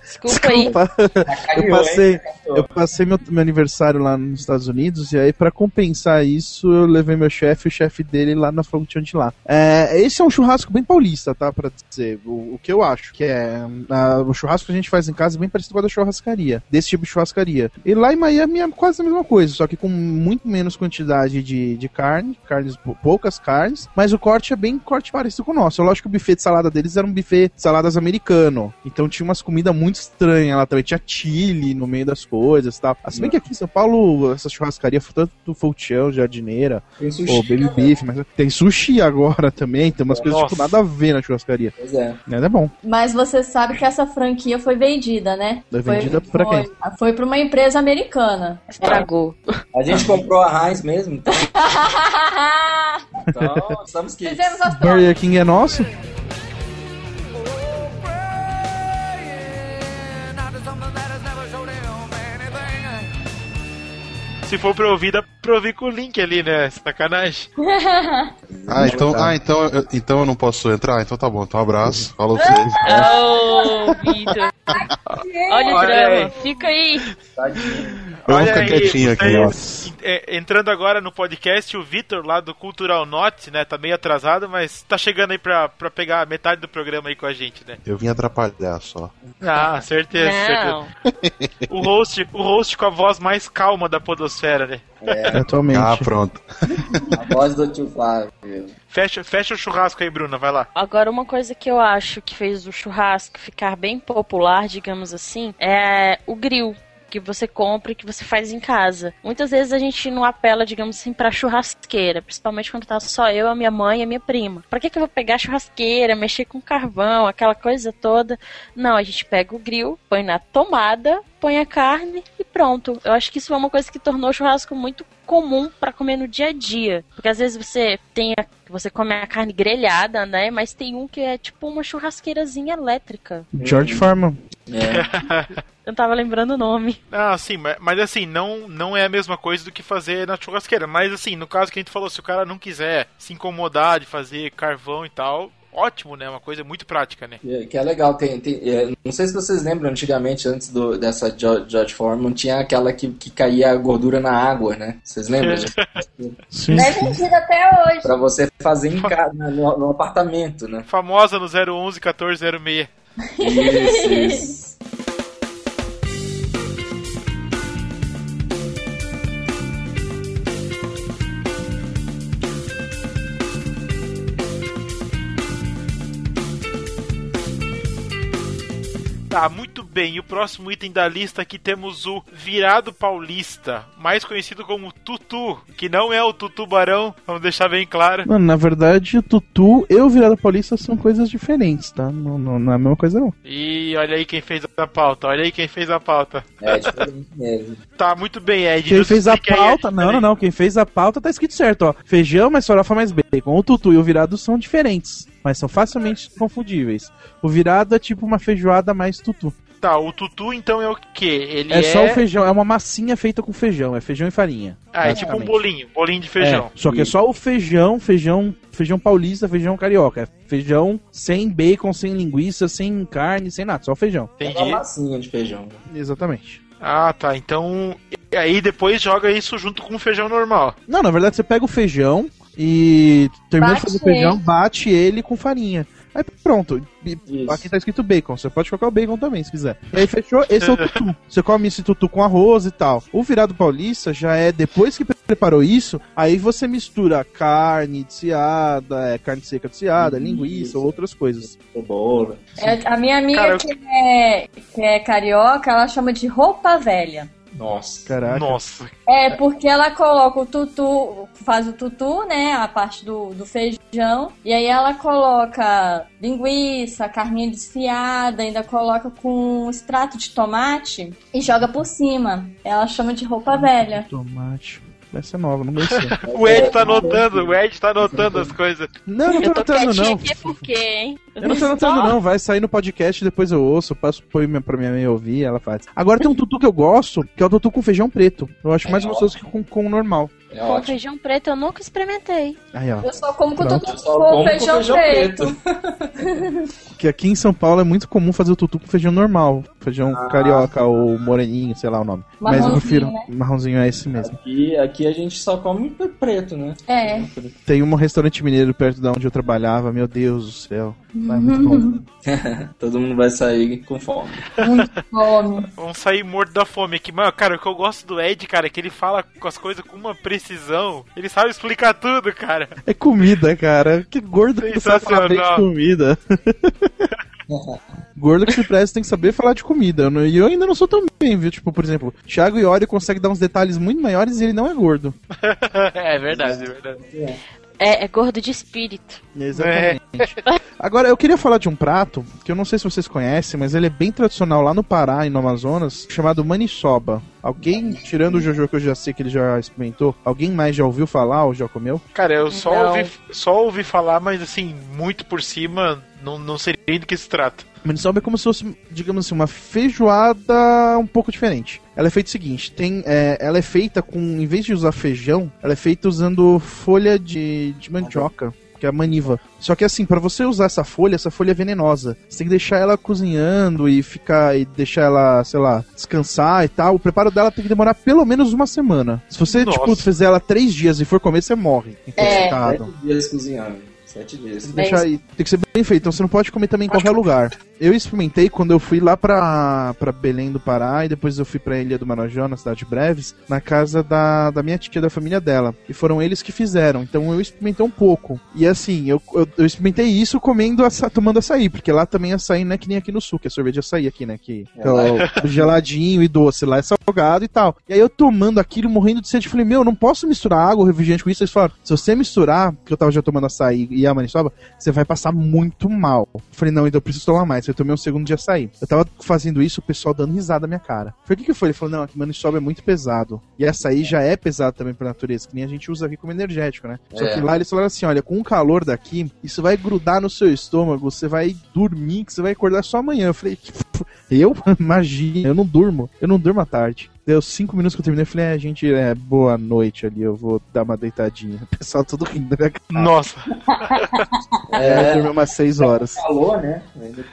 Desculpa aí. Desculpa. <laughs> Eu passei, eu passei meu, meu aniversário lá nos Estados Unidos e aí pra compensar isso eu levei meu chefe e o chefe dele lá na Fogo de lá. É, esse é um churrasco bem paulista, tá? Pra dizer o, o que eu acho que é ah, o churrasco que a gente faz em casa é bem parecido com a da churrascaria, desse tipo de churrascaria. E lá em Miami é quase a mesma coisa, só que com muito menos quantidade de, de carne, carnes pou- poucas carnes, mas o corte é bem corte parecido com o nosso. Eu lógico que o buffet de salada deles era um buffet de saladas americano, então tinha umas comidas muito estranhas lá também, tinha chile no meio das coisas e tal. Se bem que aqui em São Paulo, essa churrascaria, tanto do Folchão, Jardineira, Tem sushi. ou Baby Beef, mas tem sushi agora também, tem umas coisas Nossa. tipo nada a ver na churrascaria. Pois é. Mas é bom. Mas você sabe que essa franquia foi vendida, né? Foi vendida pra foi, quem? Foi pra uma empresa americana. Estragou. A gente comprou a Heinz mesmo, então, <laughs> então estamos que Burger King é nosso? Se for pra ouvir, dá pra ouvir com o link ali, né? Sacanagem. <laughs> Ah, então, ah, então, eu, então eu não posso entrar? Então tá bom, então um abraço. Falou pra vocês. <laughs> Ô, Vitor. <laughs> Olha o Olha drama. aí. Fica aí. Eu vou Olha ficar aí, quietinho aqui, nossa. é, entrando agora no podcast, o Vitor, lá do Cultural Note, né? Tá meio atrasado, mas tá chegando aí pra, pra pegar metade do programa aí com a gente, né? Eu vim atrapalhar só. Ah, certeza, Não. certeza. O host, o host com a voz mais calma da podosfera, né? É, Atualmente. Ah, pronto. a voz do tio Flávio. Fecha, fecha o churrasco aí, Bruna, vai lá. Agora, uma coisa que eu acho que fez o churrasco ficar bem popular, digamos assim, é o grill. Que você compra e que você faz em casa. Muitas vezes a gente não apela, digamos assim, pra churrasqueira. Principalmente quando tá só eu, a minha mãe e a minha prima. Pra que, que eu vou pegar a churrasqueira, mexer com carvão, aquela coisa toda? Não, a gente pega o grill, põe na tomada, põe a carne e pronto. Eu acho que isso é uma coisa que tornou o churrasco muito comum pra comer no dia a dia. Porque às vezes você tem a, você come a carne grelhada, né? Mas tem um que é tipo uma churrasqueirazinha elétrica. George Foreman. É. <laughs> Eu não tava lembrando o nome. Ah, sim, mas, mas assim, não, não é a mesma coisa do que fazer na churrasqueira. Mas assim, no caso que a gente falou, se o cara não quiser se incomodar de fazer carvão e tal, ótimo, né? Uma coisa muito prática, né? Que que é legal, tem, tem- é, não sei se vocês lembram, antigamente, antes do, dessa George Foreman, tinha aquela que, que caía a gordura na água, né? Vocês lembram? <laughs> Sim. Não é vendido até hoje. Pra você fazer em casa, no, no apartamento, né? Famosa no 011 1406. Isso, isso. <laughs> Tá, muito bem. E o próximo item da lista aqui temos o Virado Paulista, mais conhecido como Tutu, que não é o Tutu Barão, vamos deixar bem claro. Mano, na verdade, o Tutu e o Virada Paulista são coisas diferentes, tá? Não, não, não é a mesma coisa, não. E olha aí quem fez a pauta, olha aí quem fez a pauta. É diferente mesmo. <laughs> Tá, muito bem, Ed. Quem fez a aí pauta, não, não, não. Quem fez a pauta tá escrito certo, ó. Feijão, mais farofa, mais bacon. O Tutu e o Virado são diferentes, mas são facilmente confundíveis. O Virado é tipo uma feijoada mais Tutu. Tá, o Tutu então é o quê? Ele É, é, só o feijão, é uma massinha feita com feijão, é feijão e farinha. Ah, é tipo um bolinho, bolinho de feijão. É, só que é só o feijão, feijão, feijão paulista, feijão carioca. É feijão sem bacon, sem linguiça, sem carne, sem nada, só o feijão. É Entendi. uma massinha de feijão. Exatamente. Ah, tá. Então, e aí depois joga isso junto com o feijão normal. Não, na verdade você pega o feijão e termina de Bate fazer o feijão, ele. bate ele com farinha. Aí pronto. Isso. Aqui tá escrito bacon. Você pode colocar o bacon também, se quiser. E aí fechou, esse é o <laughs> tutu. Você come esse tutu com arroz e tal. O virado paulista já é depois que preparou isso, aí você mistura carne desfiada, é, carne seca desfiada, linguiça, Isso. outras coisas. Cebola. É, a minha amiga Cara, eu- que, é, que é carioca, ela chama de roupa velha. Nossa. Caraca. Nossa. É, porque ela coloca o tutu, faz o tutu, né, a parte do, do feijão, e aí ela coloca linguiça, carninha desfiada, ainda coloca com extrato de tomate e joga por cima. Ela chama de roupa velha. Tomate. Essa é nova, não conhecia. <laughs> O Ed tá anotando, o Ed tá anotando as coisas. Não, não tô Eu tô anotando, não. aqui porque, hein? Eu não tô anotando, não. Vai sair no podcast, depois eu ouço, eu passo põe minha- pra minha mãe ouvir, ela faz. Agora tem um tutu que eu gosto, que é o tutu com feijão preto. Eu acho mais gostoso que com, com o normal. É Com ótimo. feijão preto eu nunca experimentei. Aí, ó. Eu só como com tutu com como com feijão, feijão preto. <laughs> Que aqui em São Paulo é muito comum fazer o tutu com feijão normal. Feijão carioca ou moreninho, sei lá o nome. Mas eu prefiro. né? Marronzinho é esse mesmo. Aqui, aqui a gente só come preto, né? É. Tem um restaurante mineiro perto de onde eu trabalhava, meu Deus do céu. Lá é muito bom. <laughs> Todo mundo vai sair com fome. Fome. Vamos sair morto da fome aqui. Mano, cara, o que eu gosto do Ed, cara, é que ele fala com as coisas com uma precisão. Ele sabe explicar tudo, cara. É comida, cara. Que gordo que sabe falar bem de Sensacional. comida. <laughs> Gordo que se presta tem que saber falar de comida. Eu não- E eu ainda não sou tão bem, viu? Tipo, por exemplo, Thiago Iori consegue dar uns detalhes muito maiores e ele não é gordo. <laughs> é verdade, é verdade. É, é gordo de espírito. Exatamente. <laughs> Agora, eu queria falar de um prato que eu não sei se vocês conhecem, mas ele é bem tradicional lá no Pará e no Amazonas, chamado maniçoba. Alguém, tirando o Jojo que eu já sei que ele já experimentou, alguém mais já ouviu falar ou já comeu? Cara, eu só Não. ouvi, só ouvi falar, mas assim, muito por cima, não, não sei nem do que se trata. Maniçoba é como se fosse, digamos assim, uma feijoada um pouco diferente. Ela é feita o seguinte, tem, é, ela é feita com, em vez de usar feijão, ela é feita usando folha de, de mandioca, que é a maniva. Só que assim, pra você usar essa folha, essa folha é venenosa. Você tem que deixar ela cozinhando e ficar e deixar ela, sei lá, descansar e tal. O preparo dela tem que demorar pelo menos uma semana. Se você, Nossa. tipo, fizer ela três dias e for comer, você morre. Intoxicado. Sete dias cozinhando. Sete dias. Tem que, deixar tem que ser bem feito, então você não pode comer também em qualquer lugar. Eu experimentei quando eu fui lá pra, pra Belém do Pará e depois eu fui pra Ilha do Marajó, na cidade de Breves, na casa da, da minha tia, da família dela. E foram eles que fizeram, então eu experimentei um pouco. E assim, eu, eu, eu experimentei isso comendo, assa, tomando açaí, porque lá também açaí não é que nem aqui no sul, que é sorvete de açaí aqui, né? Que, que é o <laughs> geladinho e doce, lá é salgado e tal. E aí eu tomando aquilo, morrendo de sede, eu falei, meu, eu não posso misturar água, refrigerante com isso. Eles falaram, se você misturar, porque eu tava já tomando açaí e a maniçoba, você vai passar muito mal. Eu falei, não, então eu preciso tomar mais. Eu tomei um segundo de açaí. Eu tava fazendo isso, o pessoal dando risada na minha cara. Falei, o que que foi? Ele falou, não, aqui maniçoba é muito pesado. E açaí já é pesado também por natureza, que nem a gente usa aqui como energético, né? Só É. que lá eles falaram assim, olha, com o calor daqui, isso vai grudar no seu estômago, você vai dormir, que você vai acordar só amanhã. Eu falei, eu? <laughs> Imagina, eu não durmo. Eu não durmo à tarde. Deu cinco minutos que eu terminei, eu falei, é, gente, é boa noite ali, eu vou dar uma deitadinha. <laughs> O pessoal tudo rindo da minha cara. Nossa. <laughs> Eu É, dormi umas seis horas. calor, né?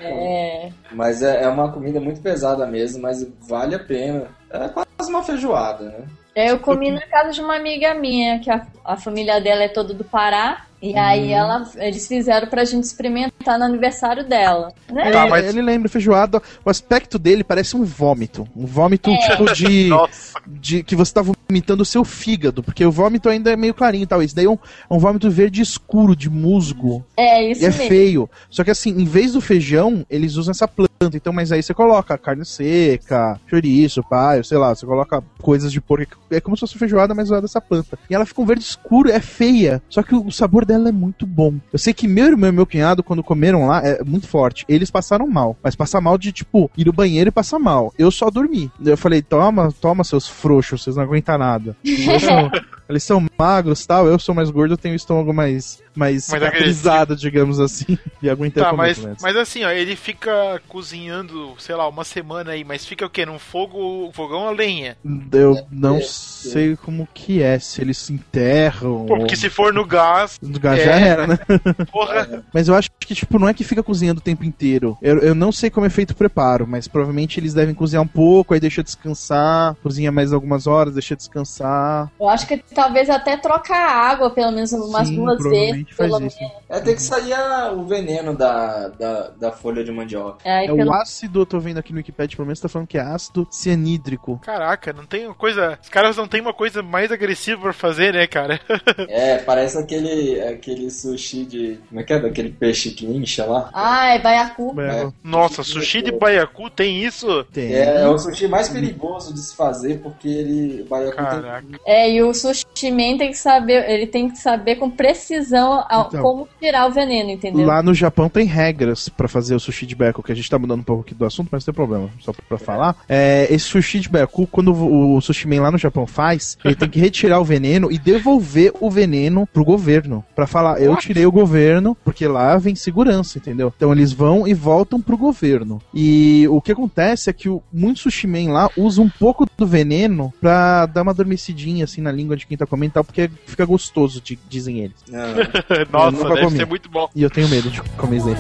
É, Mas é, é uma comida muito pesada mesmo, mas vale a pena. É quase uma feijoada, né? eu comi na casa de uma amiga minha, que a, a família dela é toda do Pará. E aí ela, eles fizeram pra gente experimentar no aniversário dela. Né? Tá, ele, mas- ele lembra feijoada, o aspecto dele parece um vômito. Um vômito tipo de, <laughs> Nossa. de. que você tá vomitando o seu fígado, porque o vômito ainda é meio clarinho e tal. Esse daí é um, é um vômito verde escuro, de musgo. É isso E é mesmo. feio. Só que assim, em vez do feijão, eles usam essa planta. Então, mas aí você coloca carne seca, chouriço, paio, sei lá, você coloca coisas de porco. É como se fosse feijoada, mas usada essa planta. E ela fica um verde escuro, é feia. Só que o sabor dela é muito bom. Eu sei que meu irmão e meu cunhado, quando comeram lá, é muito forte. Eles passaram mal. Mas passar mal de, tipo, ir no banheiro e passar mal. Eu só dormi. Eu falei, toma, toma, seus frouxos, vocês não aguentam nada. <laughs> Eles são, eles são magros tal, eu sou mais gordo, eu tenho o estômago mais, mais Mais cicatrizado, digamos assim. <laughs> E aguentei Tá, mas, menos. mas assim, ó, ele fica cozinhando, sei lá, uma semana aí, mas fica o quê? Num fogo, fogão a lenha? Eu não é, sei como que é, se eles se enterram. Pô, porque se for no gás, ou... Já é. era, né? <laughs> porra. Mas eu acho que, tipo, não é que fica cozinhando o tempo inteiro. Eu, eu não sei como é feito o preparo, mas provavelmente eles devem cozinhar um pouco, aí deixa descansar, cozinha mais algumas horas, deixa descansar. Eu acho que talvez até trocar a água, pelo menos umas Sim, duas vezes. Pelo menos. É ter que sair a- o veneno da, da, da folha de mandioca. É o pelo... ácido, eu tô vendo aqui no Wikipedia, pelo menos tá falando que é ácido cianídrico. Caraca, não tem uma coisa. Os caras não tem uma coisa mais agressiva pra fazer, né, cara? <laughs> É, parece aquele, aquele sushi de. Como é que é? Daquele peixe que incha lá. Ah, é baiacu. É, Nossa, sushi de baiacu tem isso? Tem. É, é o sushi mais perigoso de se fazer porque ele. O baiacu tem Caraca. É, e o sushi man tem que saber, ele tem que saber com precisão a- Então. como tirar o veneno, entendeu? Lá no Japão tem regras pra fazer o sushi de baiacu, que a gente tá mudando um pouco aqui do assunto, mas não tem problema, só pra falar. É, esse sushi de baiacu, quando o, o sushi man lá no Japão faz, ele tem que retirar o veneno e devolver o veneno pro governo. Pra falar, eu tirei o governo, porque lá vem segurança, entendeu? Então eles vão e voltam pro governo. E o que acontece é que o, muito sushi man lá usa um pouco do veneno pra dar uma adormecidinha assim na língua de quem tá comendo e tal, porque fica gostoso, di- dizem eles. Não, <laughs> Nossa, deve comi. ser muito bom. E eu tenho medo de comer isso aí.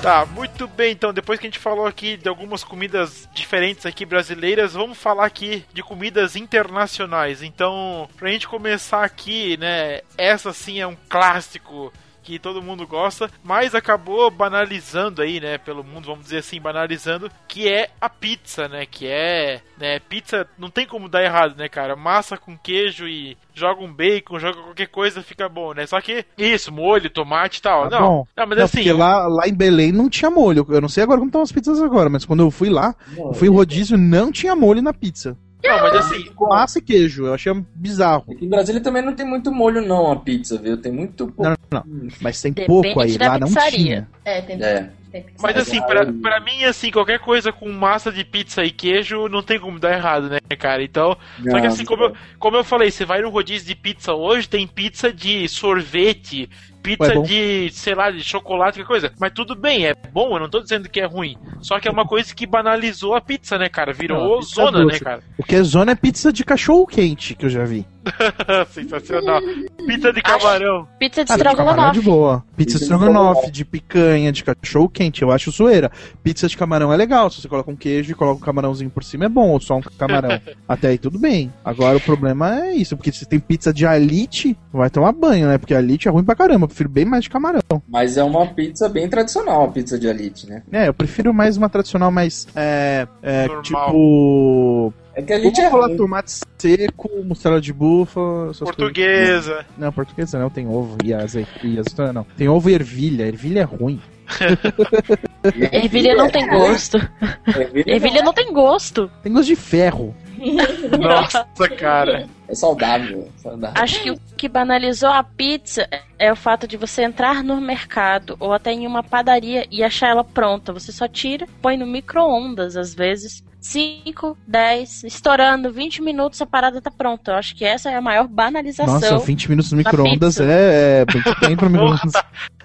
Tá, muito bem, então, depois que a gente falou aqui de algumas comidas diferentes aqui brasileiras, vamos falar aqui de comidas internacionais. Então, pra gente começar aqui, né, essa sim é um clássico que todo mundo gosta, mas acabou banalizando aí, né, pelo mundo, vamos dizer assim, banalizando, que é a pizza, né, que é, né, pizza não tem como dar errado, né, cara, massa com queijo e joga um bacon, joga qualquer coisa, fica bom, né, só que, isso, molho, tomate e tal, Tá não, bom. não, mas Não, assim... porque lá, lá em Belém não tinha molho. Eu não sei agora como estão as pizzas agora, mas quando eu fui lá, eu fui em rodízio não tinha molho na pizza. Não, mas assim, Com massa e queijo. Eu achei bizarro. Aqui em Brasília também não tem muito molho, não, a pizza, viu? Tem muito pouco. Não, não. Mas tem Depende pouco aí. da Lá não pizzaria. tinha. É, tem, É. tem mas assim, pra, pra mim, assim, qualquer coisa com massa de pizza e queijo não tem como dar errado, né, cara? Então, só que Não, assim, como eu, como eu falei, você vai no rodízio de pizza hoje, tem pizza de sorvete, pizza Ué, de, sei lá, de chocolate, qualquer coisa. Mas tudo bem, é bom, eu não tô dizendo que é ruim. Só que é uma coisa que banalizou a pizza, né, cara? Virou Não, pizza zona, né, cara? O que é zona é pizza de cachorro quente, que eu já vi. <laughs> Sensacional. Pizza de camarão. Pizza de Ah, de camarão é estrogonofe. de boa. Pizza de de estrogonofe, de picanha, de cachorro quente, eu acho zoeira. Pizza de camarão é legal, se você coloca um queijo e coloca um camarãozinho por cima é bom, ou só um camarão. <laughs> Até aí tudo bem. Agora o problema é isso, porque se tem pizza de alite, vai tomar banho, né? Porque alite é ruim pra caramba, eu prefiro bem mais de camarão. Mas é uma pizza bem tradicional, a pizza de elite, né? É, eu prefiro mais uma tradicional mais, é, é tipo... É que a é Vamos falar ruim. tomate seco, mussarela de búfala, essas coisas. Portuguesa. Não, portuguesa não, tem ovo e azeite e azeitona não. Tem ovo e ervilha, ervilha é ruim. <laughs> Ervilha não tem gosto. Ervilha Ervilha não tem gosto. Tem gosto de ferro. <laughs> Nossa, cara. é saudável. saudável. Acho que o que banalizou a pizza é o fato de você entrar no mercado ou até em uma padaria e achar ela pronta. Você só tira, põe no micro-ondas às vezes. 5, 10, estourando 20 minutos a parada tá pronta. Eu acho que essa é a maior banalização. Nossa, 20 minutos no micro-ondas é, é muito <laughs> tempo no micro-ondas.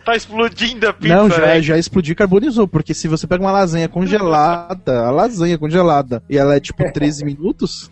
Tá explodindo a pizza, Não, já, né? já explodiu e carbonizou, porque se você pega uma lasanha congelada, a lasanha congelada, e ela é tipo 13 <laughs> minutos,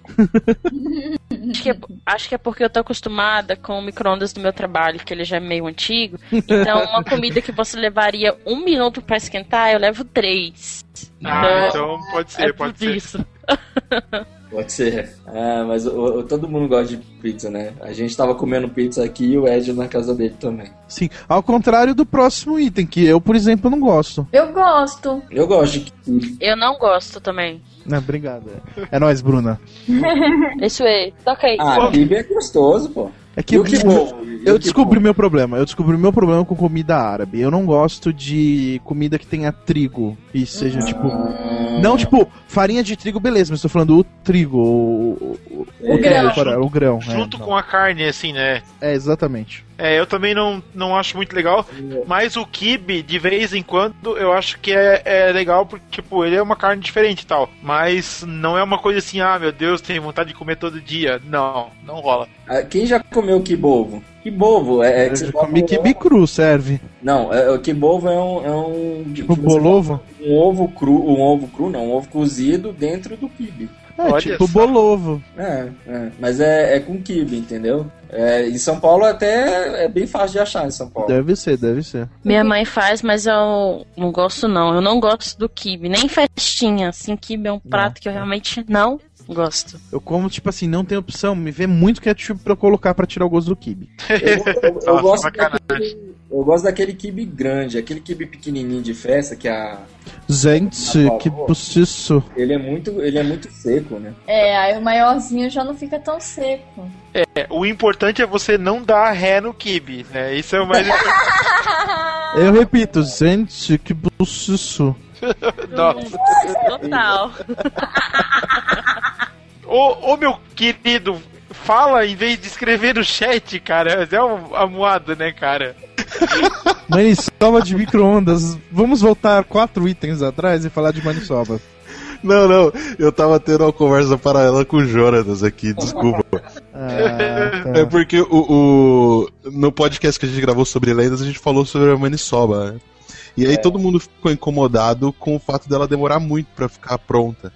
Acho que, é, acho que é porque eu tô acostumada com o micro-ondas do meu trabalho, que ele já é meio antigo. Então, uma <laughs> comida que você levaria um minuto pra esquentar, eu levo três. Ah, então pode ser, é pode ser. isso. <laughs> Pode ser. Ah, mas o- o- todo mundo gosta de pizza, né? A gente tava comendo pizza aqui e o Ed na casa dele também. sim. Ao contrário do próximo item, que eu, por exemplo, não gosto. Eu gosto. Eu gosto de. Eu não gosto também. Não, obrigado. É, é nóis, Bruna. <laughs> Isso aí, toca aí. Ah, kibe é gostoso, pô. É que que bom? Eu que descobri bom? meu problema. Eu descobri meu problema com comida árabe. Eu não gosto de comida que tenha trigo e seja tipo. Ah, Não, tipo, farinha de trigo, beleza, mas tô falando o trigo, o, o, o, O grão. o, o grão. é, Junto não. com a carne, assim, né? É, exatamente. É, eu também não, não acho muito legal, mas o kibe, de vez em quando, eu acho que é, é legal, porque, tipo, ele é uma carne diferente e tal. Mas não é uma coisa assim, ah, meu Deus, tenho vontade de comer todo dia. Não, não rola. Ah, Quem já comeu kibovo? Kibovo é, é que Eu você comi um quibe ovo- cru, serve. Não, é, o kibovo é um, é um Tipo, bolovo. Um ovo cru, um ovo cru, não, um ovo cozido dentro do kibe. É, Olha tipo bolovo. É, é, mas é, é com kibe, entendeu? É, em São Paulo até é bem fácil de achar em São Paulo. Deve ser, deve ser. Minha mãe faz, mas eu não gosto não. Eu não gosto do kibe, nem festinha. Assim, kibe é um prato que eu realmente não gosto. Eu como, tipo assim, não tem opção. Me vê muito ketchup pra eu colocar pra tirar o gosto do kibe. Eu, eu- eu Nossa, gosto sacanagem. daquele, eu gosto daquele kibe grande, aquele kibe pequenininho de festa que a Gente, Ah, que buciço. ele é muito ele é muito seco, né? É, aí o maiorzinho já não fica tão seco. É, o importante é você não dar ré no kibe, né? Isso é o mais importante. <laughs> Eu repito, gente, que buciço. <laughs> Nossa. Total. Ô, ô, meu querido, fala em vez de escrever no chat, cara. É um amuado, né, cara? <laughs> Maniçoba de micro-ondas. Vamos voltar quatro itens atrás e falar de maniçoba. Não, não, eu tava tendo uma conversa paralela com o Jonatas aqui, desculpa. Ah, É tá. porque o, o- no podcast que a gente gravou sobre lendas, a gente falou sobre a maniçoba, né? E aí todo mundo ficou incomodado com o fato dela demorar muito pra ficar pronta.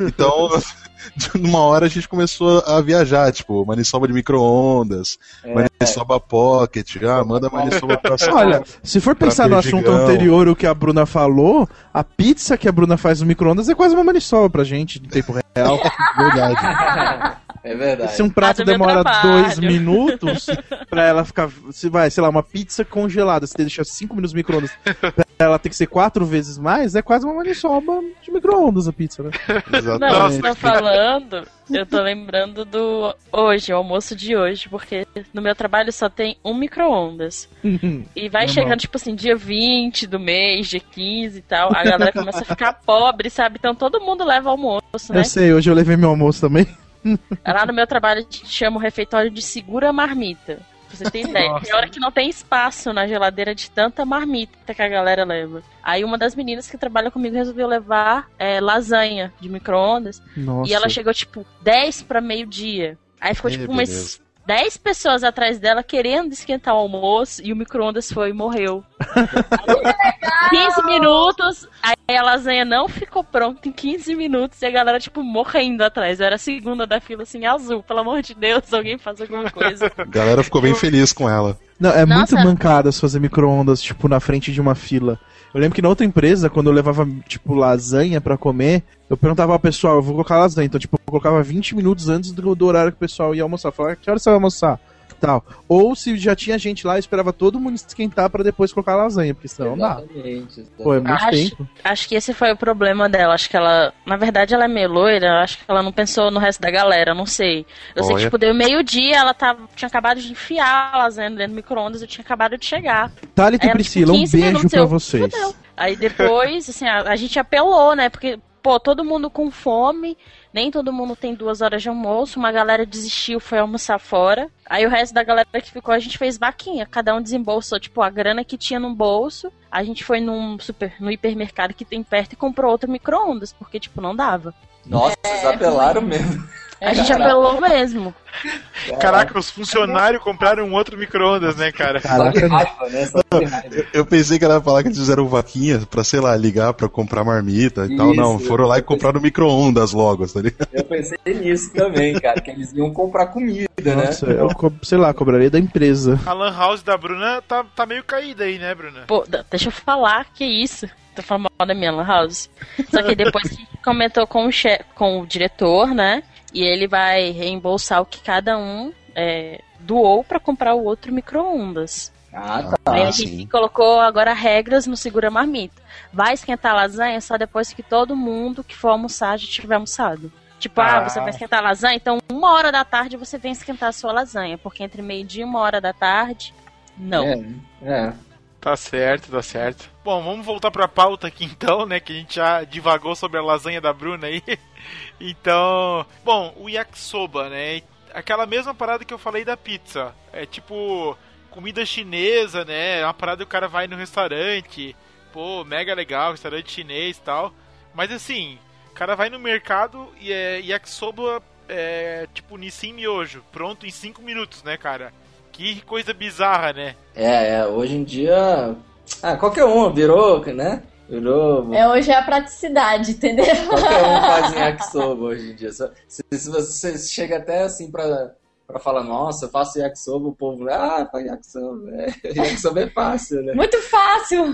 Então, <laughs> numa hora a gente começou a viajar, tipo, maniçoba de micro-ondas, maniçoba pocket, ah, manda maniçoba pra <laughs> Olha, se for pensar no assunto anterior, o que a Bruna falou, a pizza que a Bruna faz no micro-ondas é quase uma maniçoba pra gente, em tempo real. <laughs> Verdade. É verdade. Se um prato Faz demora trabalho. dois minutos <laughs> pra ela ficar, se vai, sei lá, uma pizza congelada, se você deixar cinco minutos no micro-ondas pra ela tem que ser quatro vezes mais, é quase uma maniçoba de micro-ondas a pizza, né? Não, Exatamente. você tá falando, eu tô lembrando do hoje, o almoço de hoje, porque no meu trabalho só tem um micro-ondas. E vai Normal. chegando, tipo assim, dia 20 do mês, dia 15 e tal, a galera começa a ficar pobre, sabe? Então todo mundo leva almoço, né? Eu sei, hoje eu levei meu almoço também. Lá no meu trabalho a gente chama o refeitório de segura marmita. Pra você ter ideia. Nossa. Tem hora que não tem espaço na geladeira de tanta marmita que a galera leva. Aí uma das meninas que trabalha comigo resolveu levar é, lasanha de micro-ondas. Nossa. E ela chegou, tipo, 10 pra meio-dia. Aí ficou, Ih, tipo, beleza. Umas 10 pessoas atrás dela querendo esquentar o almoço e o micro-ondas foi e morreu. <laughs> 15 minutos, aí a lasanha não ficou pronta em 15 minutos e a galera, tipo, morrendo atrás. Eu era a segunda da fila, assim, azul. Pelo amor de Deus, alguém faz alguma coisa. <laughs> A galera ficou bem feliz com ela. Não, é Nossa. muito mancadas fazer micro-ondas, tipo, na frente de uma fila. Eu lembro que na outra empresa, quando eu levava, tipo, lasanha pra comer, eu perguntava ao pessoal, eu vou colocar lasanha. Então, tipo, eu colocava 20 minutos antes do, do horário que o pessoal ia almoçar. Eu Falava, que hora você vai almoçar? Tal. Ou se já tinha gente lá, eu esperava todo mundo esquentar pra depois colocar a lasanha, porque senão não dá. Pô, é muito Acho- tempo. Acho que esse foi o problema dela. Acho que ela, na verdade, ela é meio loira. Acho que ela não pensou no resto da galera. Não sei. Eu sei que, Olha. tipo, deu meio-dia, ela tava, tinha acabado de enfiar a lasanha dentro do micro-ondas. Eu tinha acabado de chegar. Thalita e ela, Priscila, tipo, um 15 beijo eu- vocês. Fudeu. Aí depois, assim, a, a gente apelou, né? Porque, pô, todo mundo com fome, nem todo mundo tem duas horas de almoço, uma galera desistiu, foi almoçar fora. Aí o resto da galera que ficou, a gente fez vaquinha. Cada um desembolsou, tipo, a grana que tinha no bolso. A gente foi num super, no hipermercado que tem perto e comprou outro micro-ondas, porque, tipo, não dava. Nossa, vocês apelaram mesmo. A gente Caraca. apelou mesmo. Caraca, os funcionários compraram um outro micro-ondas, né, cara? Caraca, raiva, né? Eu pensei que ela ia falar que eles fizeram vaquinha pra, sei lá, ligar pra comprar marmita e tal. Isso, Não, foram lá e compraram micro-ondas logo, tá ligado? Eu pensei nisso também, cara, que eles iam comprar comida, nossa, né? eu, sei lá, cobraria da empresa. A Lan House da Bruna tá, tá meio caída aí, né, Bruna? Pô, deixa eu falar, que isso? Tô falando mal da minha lan house. Só que depois que comentou com o, che com o diretor, né? E ele vai reembolsar o que cada um é, doou pra comprar o outro micro-ondas. Ah, tá. Aí a sim. gente colocou agora regras no Segura Marmita. Vai esquentar a lasanha só depois que todo mundo que for almoçar já tiver almoçado. Tipo, ah, Ah. você vai esquentar a lasanha? Então, uma hora da tarde você vem esquentar a sua lasanha. Porque entre meio-dia e uma hora da tarde, não. É, é. Tá certo, tá certo. Bom, vamos voltar pra pauta aqui <laughs> então, né? Que a gente já divagou sobre a lasanha da Bruna aí. <laughs> Então, bom, o yakisoba, né? Aquela mesma parada que eu falei da pizza. É tipo comida chinesa, né? É uma parada que o cara vai no restaurante. Pô, mega legal, restaurante chinês e tal. Mas assim, o cara vai no mercado e é yakisoba é tipo Nissin Miojo, pronto em 5 minutos, né, cara? Que coisa bizarra, né? É, é, hoje em dia. Ah, qualquer um virou, né? Virou. É, hoje é a praticidade, entendeu? Qualquer um faz <laughs> em yakisoba hoje em dia. Se, se você chega até assim pra, pra falar, nossa, eu faço yakisoba, o povo, ah, faz yakisoba. É, <laughs> yakisoba é fácil, né? Muito fácil.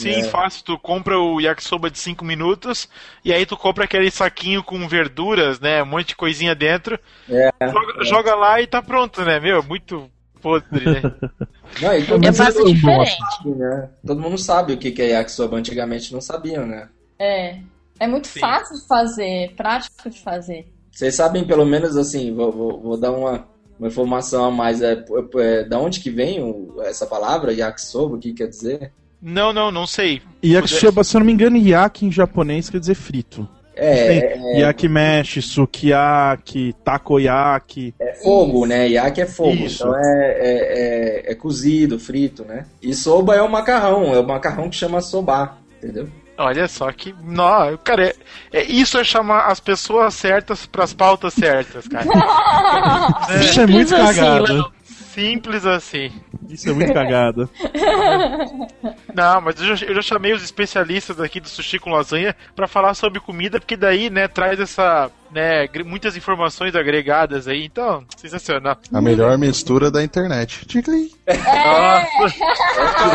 Sim, É. fácil. Tu compra o yakisoba de 5 minutos e aí tu compra aquele saquinho com verduras, né? Um monte de coisinha dentro. É, Joga, joga lá e tá pronto, né? Meu, muito podre, né? <laughs> Não, todo Eu mundo faço eu diferente. sabe, né? Todo mundo sabe o que que é yakisoba. Antigamente não sabiam, né? É. É muito Sim. fácil de fazer, prático de fazer. Vocês sabem pelo menos assim, vou, vou, vou dar uma, uma informação a mais. É, é, da onde que vem o- essa palavra, yakisoba? O que quer dizer? Não, não, não sei. Yakisoba, se eu não me engano, yaki em japonês quer dizer frito. É, Tem yakimeshi, sukiyaki, takoyaki. é fogo, né? Yaki é fogo. Isso. Então é, é, é, é cozido, frito, né? E soba é o macarrão. É o macarrão que chama soba, entendeu? Olha só que. Não, cara, é, é- isso é chamar as pessoas certas pras pautas certas, cara. <laughs> Isso é muito assim, cagada. Léo. Simples assim. Isso é muito cagada. <laughs> Não, mas eu já, eu já chamei os especialistas aqui do sushi com lasanha pra falar sobre comida, porque daí, né, traz essa, né, muitas informações agregadas aí. Então, sensacional. A melhor mistura da internet. Tigli. Nossa,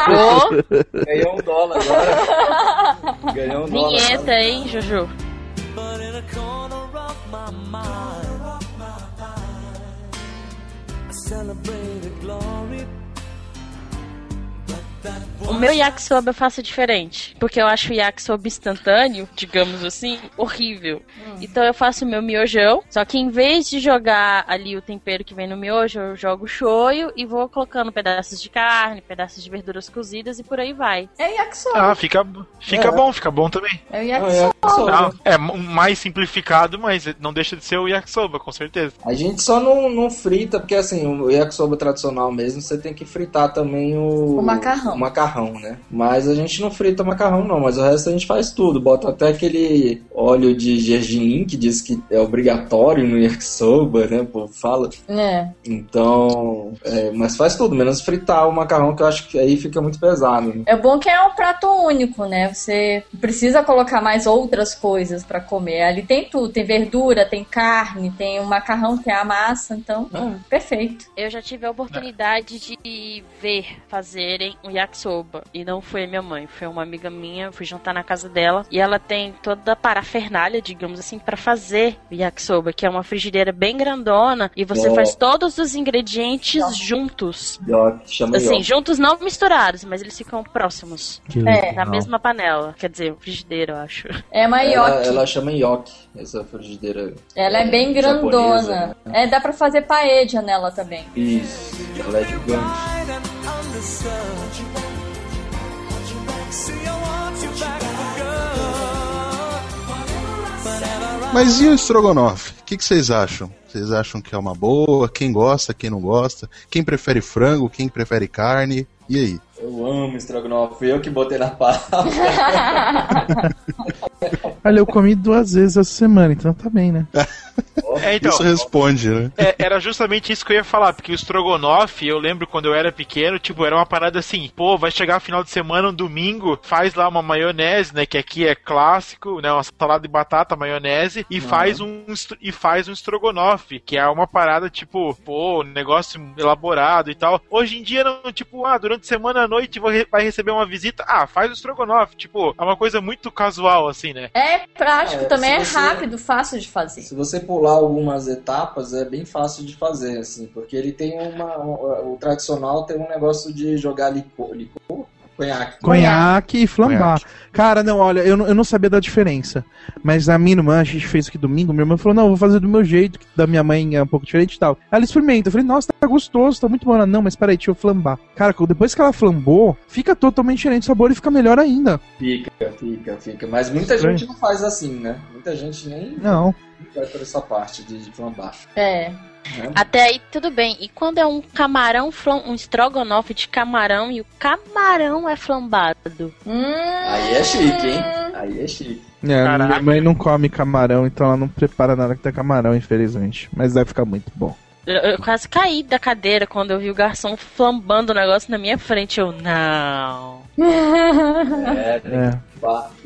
Ô, Ganhou um dólar agora. Ganhou um dólar. vinheta, hein, Juju? But in a corner of my mind, celebrated glory. But O meu yakisoba eu faço diferente, porque eu acho o yakisoba instantâneo, digamos assim, horrível. Então eu faço o meu miojão, só que em vez de jogar ali o tempero que vem no miojo, eu jogo shoyu e vou colocando pedaços de carne, pedaços de verduras cozidas e por aí vai. É yakisoba. Ah, fica, fica É. bom, fica bom também. É é yakisoba. é mais simplificado, mas não deixa de ser o yakisoba, com certeza. A gente só não, não frita, porque assim, o yakisoba tradicional mesmo, você tem que fritar também o... O macarrão. o macarrão, né? Mas a gente não frita macarrão não, mas o resto a gente faz tudo. Bota até aquele óleo de gergelim, que diz que é obrigatório no yakisoba, né? O povo fala. É. Então, é, mas faz tudo, menos fritar o macarrão, que eu acho que aí fica muito pesado. né? É bom que é um prato único, né? Você não precisa colocar mais outras coisas pra comer. Ali tem tudo, tem verdura, tem carne, tem o macarrão, tem a massa, então, Ah. perfeito. Eu já tive a oportunidade de ver fazerem um yakisoba. E não foi minha mãe, foi uma amiga minha. Fui jantar na casa dela. E ela tem toda a parafernália, digamos assim, pra fazer yakisoba, que é uma frigideira bem grandona. E você Ó. faz todos os ingredientes juntos. Yoki, chama Assim, juntos não misturados, mas eles ficam próximos. Que É, Na mesma panela. Quer dizer, frigideira, eu acho. É uma Ela, yoki. ela chama yoki, essa frigideira. Ela é bem japonesa, grandona. né? É, dá pra fazer paella nela também. Isso, ela é gigante. Mas e o estrogonofe? O que, que vocês acham? Vocês acham que é uma boa? Quem gosta, quem não gosta? Quem prefere frango, quem prefere carne? E aí? Eu amo estrogonofe, fui eu que botei na pauta. <laughs> Olha, eu comi duas vezes essa semana, então tá bem, né? <laughs> É, então, Isso responde, né? é, era justamente isso que eu ia falar, porque o Strogonoff, eu lembro quando eu era pequeno, tipo, era uma parada assim, pô, vai chegar final de semana, um domingo, faz lá uma maionese, né, que aqui é clássico, né, uma salada de batata, maionese, e faz um e faz um Strogonoff, que é uma parada, tipo, pô, um negócio elaborado e tal. Hoje em dia, não, tipo, ah, durante a semana à noite vai re- vai receber uma visita, ah, faz o Strogonoff, tipo, é uma coisa muito casual, assim, né. É prático, É, também é você- rápido, fácil de fazer. Se você pular algumas etapas, é bem fácil de fazer, assim, porque ele tem uma. O tradicional tem um negócio de jogar licor. licor? Conhaque. Conhaque e flambar. Cara, não, olha, eu não, eu não sabia da diferença. Mas a minha irmã, a gente fez aqui domingo, minha irmã falou, não, eu vou fazer do meu jeito, que da minha mãe é um pouco diferente e tal. Ela experimenta, eu falei, nossa, tá gostoso, tá muito bom. Ela, não, mas peraí, deixa eu flambar. Cara, depois que ela flambou, fica totalmente diferente o sabor e fica melhor ainda. Fica, fica, fica. Mas muita Estranho. gente não faz assim, né? Muita gente nem Não. vai por essa parte de, de flambar. É. Né? Até aí tudo bem. E quando é um camarão, flam- um estrogonofe de camarão e o camarão é flambado? Hum, Aí é chique, hein? Aí é chique. É, Caraca. minha mãe não come camarão, então ela não prepara nada que tem camarão, infelizmente. Mas deve ficar muito bom. Eu, eu quase caí da cadeira quando eu vi o garçom flambando o negócio na minha frente. Eu, não. É, É.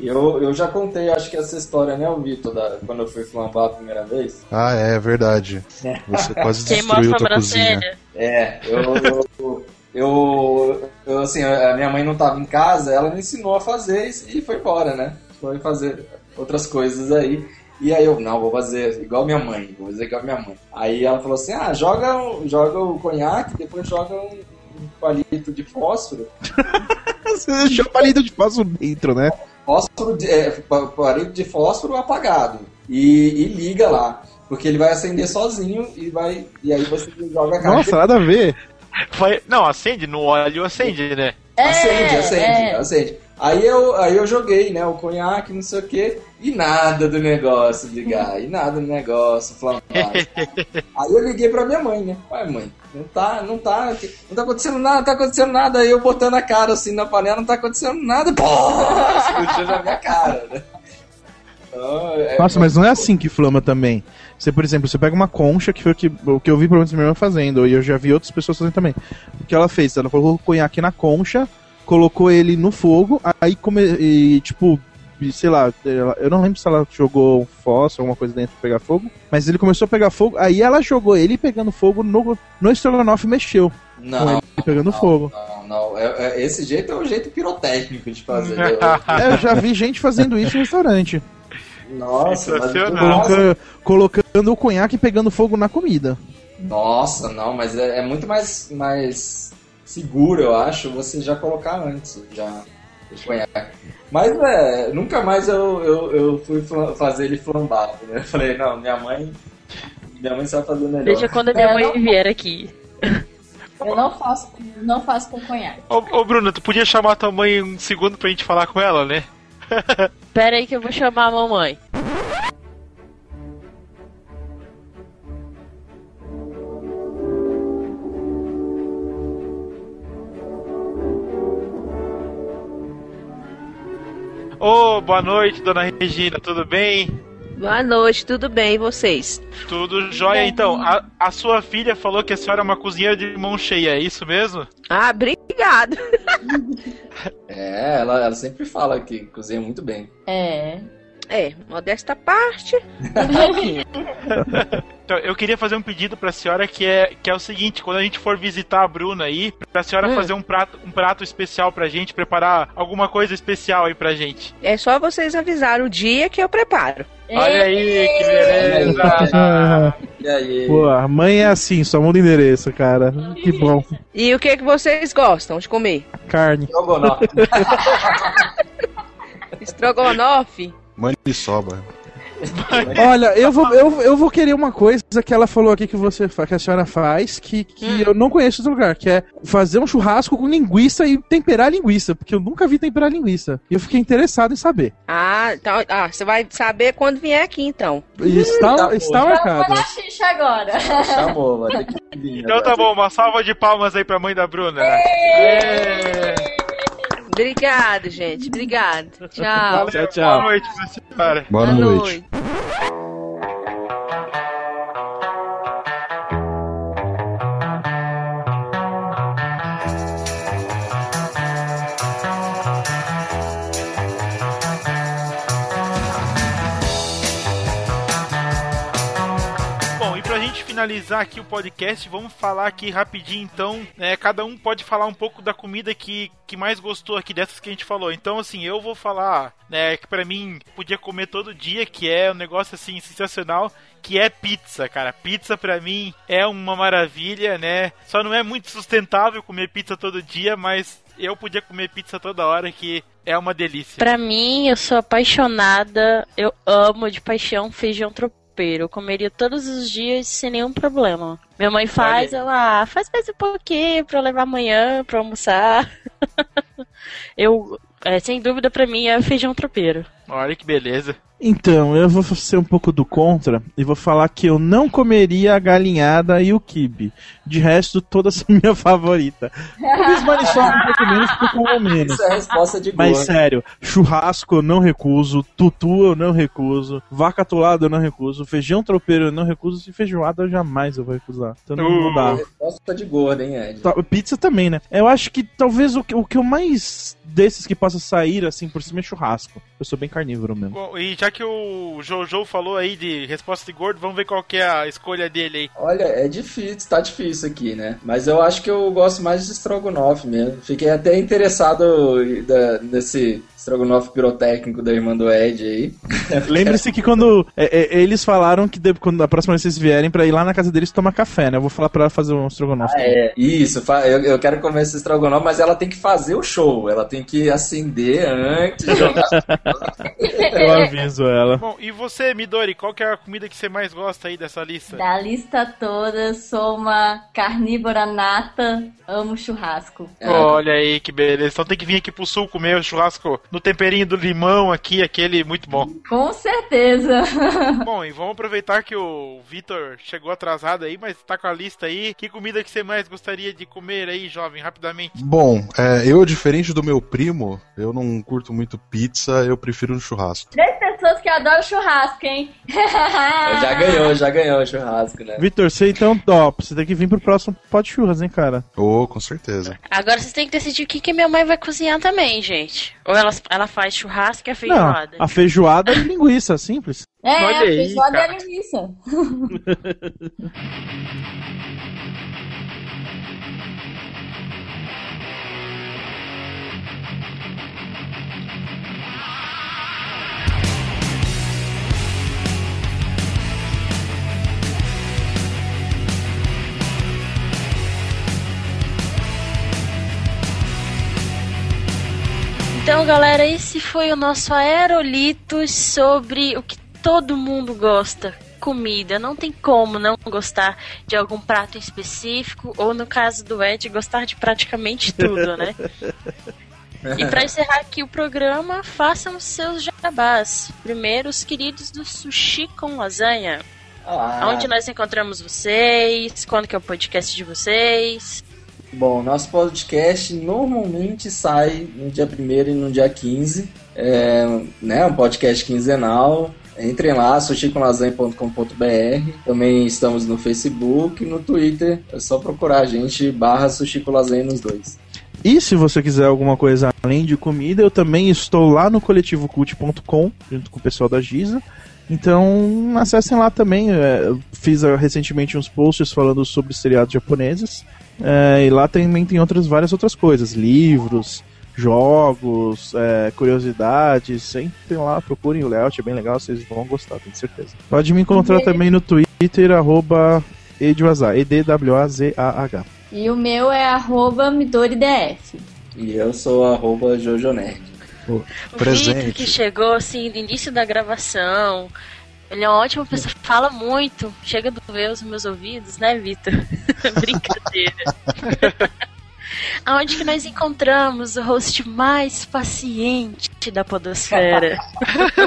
Eu, eu já contei, acho que essa história, né, o Vitor, da- quando eu fui flambar a primeira vez. Ah, é verdade. Você quase Queimou a destruiu tua cozinha. sobrancelha. É, eu, eu, eu, eu, assim, a minha mãe não tava em casa, ela me ensinou a fazer e foi embora, né? Foi fazer outras coisas aí. E aí eu, não, vou fazer igual minha mãe, vou fazer igual minha mãe. Aí ela falou assim, ah, joga, joga o conhaque, depois joga um, um palito de fósforo. <laughs> Você deixou palito de fósforo dentro, né? Fósforo, de, é, pa- palito de fósforo apagado. E, e liga lá. Porque ele vai acender sozinho e vai. E aí você joga a carne. Nossa, nada a ver. Foi, não, acende, no óleo acende, né? Acende, É, acende, é. acende. Aí eu, aí eu joguei, né, o conhaque, não sei o que, e nada do negócio ligar, e nada do negócio flambar. <laughs> aí eu liguei pra minha mãe, né? Ué, mãe, não tá, não tá, não tá acontecendo nada, não tá acontecendo nada. Aí eu botando a cara assim na panela, não tá acontecendo nada, pô, <laughs> explodiu na minha cara, né? Então, é- Nossa, mas não é assim que flama também. Você, por exemplo, você pega uma concha, que foi o que, o que eu vi pelo menos minha irmã fazendo, e eu já vi outras pessoas fazendo também. O que ela fez? Ela colocou o conhaque na concha, colocou ele no fogo, aí come, e, tipo, sei lá, eu não lembro se ela jogou um fósforo, alguma coisa dentro pra pegar fogo, mas ele começou a pegar fogo, aí ela jogou ele pegando fogo no, no estrogonofe e mexeu, com Não, ele pegando fogo. não, não. É- é- esse jeito é o jeito pirotécnico de fazer. <laughs> É, eu já vi gente fazendo isso no restaurante. Nossa. Coloca- colocando o conhaque e pegando fogo na comida. Nossa, não, mas é, é muito mais, mais seguro, eu acho, você já colocar antes, já conhaque. Mas é, nunca mais eu, eu, eu fui fazer ele flambado, né? Eu falei, não, minha mãe. Minha mãe sabe fazer melhor. Deixa quando a minha É, mãe vier aqui. Eu não faço, não faço com conhaque. Ô, ô Bruno, tu podia chamar tua mãe um segundo pra gente falar com ela, né? <laughs> Pera aí que eu vou chamar a mamãe. Ô, boa noite, dona Regina, tudo bem? Boa noite, tudo bem e vocês? Tudo jóia, então. A, a sua filha falou que a senhora é uma cozinheira de mão cheia, é isso mesmo? Ah, obrigado. <laughs> É, ela, ela sempre fala que cozinha muito bem. É. É, modesta parte. <laughs> Então, eu queria fazer um pedido pra senhora que é, que é o seguinte, quando a gente for visitar a Bruna aí, pra senhora Hum. fazer um prato, um prato especial pra gente, preparar alguma coisa especial aí pra gente. É só vocês avisar o dia que eu preparo. Olha aí, que beleza! E aí? Pô, a mãe é assim, só muda endereço, cara. Que bom. E o que, que vocês gostam de comer? Carne. Estrogonofe. Estrogonofe? Maniçoba. Olha, eu vou, eu, eu vou querer uma coisa que ela falou aqui que você que a senhora faz, que, que eu não conheço outro lugar, que é fazer um churrasco com linguiça e temperar linguiça, porque eu nunca vi temperar linguiça. E eu fiquei interessado em saber. Ah, então, ah, você vai saber quando vier aqui então. E está, Tá está bom. marcado. Vamos na xixa agora. Chamou, vai ter que <laughs> vir. Então tá bom, uma salva de palmas aí pra mãe da Bruna. É. Obrigado, gente. Obrigado. <laughs> Tchau. Tchau, Boa tchau. noite pra senhora. Boa, noite. Bom, finalizar aqui o podcast, vamos falar aqui rapidinho então. né, cada um pode falar um pouco da comida que, que mais gostou aqui dessas que a gente falou. Então, assim, eu vou falar, né, que pra mim podia comer todo dia, que é um negócio assim sensacional, que é pizza, cara. Pizza pra mim é uma maravilha, né? Só não é muito sustentável comer pizza todo dia, mas eu podia comer pizza toda hora, que é uma delícia. Pra mim, eu sou apaixonada, eu amo de paixão feijão tropeiro. Eu comeria todos os dias sem nenhum problema. Minha mãe faz, Olha ah, faz mais um pouquinho pra eu levar amanhã pra almoçar. <laughs> eu, é, sem dúvida, pra mim é feijão tropeiro. Olha que beleza. Então, eu vou ser um pouco do contra e vou falar que eu não comeria a galinhada e o kibe. De resto, todas são <laughs> minha favorita. Talvez maniçoba um pouco menos, porque eu como menos. Isso é a resposta de Mas gordo. sério, churrasco eu não recuso, tutu eu não recuso, vaca atolada eu não recuso, feijão tropeiro eu não recuso e feijoada eu jamais eu vou recusar. Então não, não dá. Resposta de gordo, hein, Ed? Tá, Pizza também, né? Eu acho que talvez o que, o que eu mais desses que possa sair assim por cima é churrasco. Eu sou bem carnívoro mesmo. Bom, e já que o Jojo falou aí de resposta de gordo, vamos ver qual que é a escolha dele aí. Olha, é difícil, tá difícil aqui, né? Mas eu acho que eu gosto mais de estrogonofe mesmo. Fiquei até interessado da- nesse estrogonofe pirotécnico da irmã do Ed aí. Lembre-se que quando é, é, eles falaram que de- quando a próxima vez vocês vierem pra ir lá na casa deles tomar café, né? Eu vou falar pra ela fazer um estrogonofe. É, isso, eu, eu quero comer esse estrogonofe, mas ela tem que fazer o show. Ela tem que acender antes, jogar. <laughs> Eu aviso ela. Bom, e você, Midori, qual que é a comida que você mais gosta aí dessa lista? Da lista toda, sou uma carnívora nata, amo churrasco. Olha aí que beleza. Então tem que vir aqui pro sul comer o churrasco no temperinho do limão aqui, aquele muito bom. Com certeza. <laughs> bom, e vamos aproveitar que o Vitor chegou atrasado aí, mas tá com a lista aí. Que comida que você mais gostaria de comer aí, jovem, rapidamente? Bom, é, eu, diferente do meu primo, eu não curto muito pizza, eu prefiro um churrasco. Três pessoas que adoram churrasco, hein? <laughs> Já ganhou, já ganhou o churrasco, né? Vitor, você então, ó, você tem que vir pro próximo pote churras, hein, cara? Oh, com certeza. Agora vocês têm que decidir o que, que minha mãe vai cozinhar também, gente. Ou ela, ela faz churrasco e a Não, feijoada. a feijoada e linguiça, simples. É, Olha a aí, feijoada é cara. linguiça. <laughs> Então, galera, esse foi o nosso Aerolitos sobre o que todo mundo gosta. Comida, não tem como não gostar de algum prato em específico, ou no caso do Ed, gostar de praticamente tudo, né? <laughs> E para encerrar aqui o programa, façam seus jabás. Primeiro, os queridos do Sushi com Lasanha. Ah, Onde nós encontramos vocês? Quando que é o podcast de vocês? Bom, nosso podcast normalmente sai no dia 1 e no dia 15. É né, um podcast quinzenal. Entrem lá, sushicolasanha.com.br. Também estamos no Facebook no Twitter. É só procurar a gente, barra Sushi com Lasanha nos dois. E se você quiser alguma coisa além de comida, eu também estou lá no coletivocult.com, junto com o pessoal da Giza. Então acessem lá também. é, eu fiz ah, recentemente uns posts falando sobre seriados japoneses. é, e lá também tem outras, várias outras coisas, livros, jogos, é, curiosidades. Entrem lá, procurem o layout, é bem legal, vocês vão gostar, tenho certeza. Pode me encontrar E- também no Twitter, arroba edwazah, E-D-W-A-Z-A-H. E o meu é arroba MidoriDF. E eu sou arroba Jojo Nerd. O Presente. Vitor que chegou assim no início da gravação. Ele é uma ótima pessoa, fala muito, chega a doer os meus ouvidos, né, Vitor? <laughs> Brincadeira. <laughs> Aonde que nós encontramos o host mais paciente da podosfera?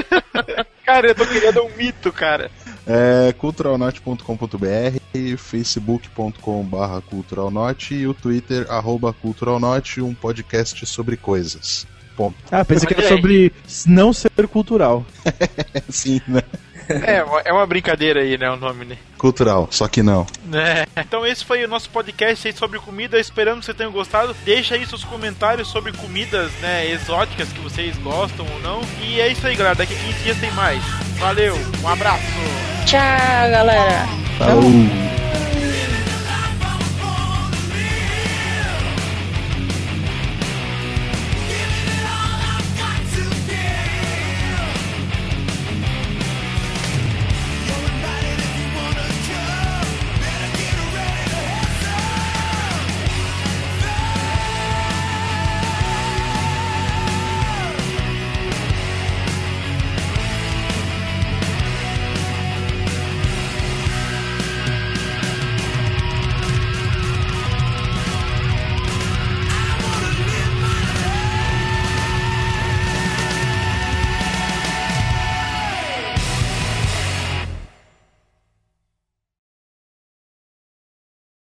<laughs> Cara, eu tô criando um mito, cara. É culturalnote.com.br, facebook.com.br culturalnote e o twitter arroba culturalnote, um podcast sobre coisas. Ponto. Ah, pensei que era sobre não ser cultural. <laughs> Sim, né? É, é uma brincadeira aí, né, o nome, né? Cultural, só que não. É. Então esse foi o nosso podcast aí sobre comida. Esperando que vocês tenham gostado. Deixa aí seus comentários sobre comidas, né, exóticas que vocês gostam ou não. E é isso aí, galera. Daqui a 15 dias tem mais. Valeu, um abraço. Tchau, galera! Falou!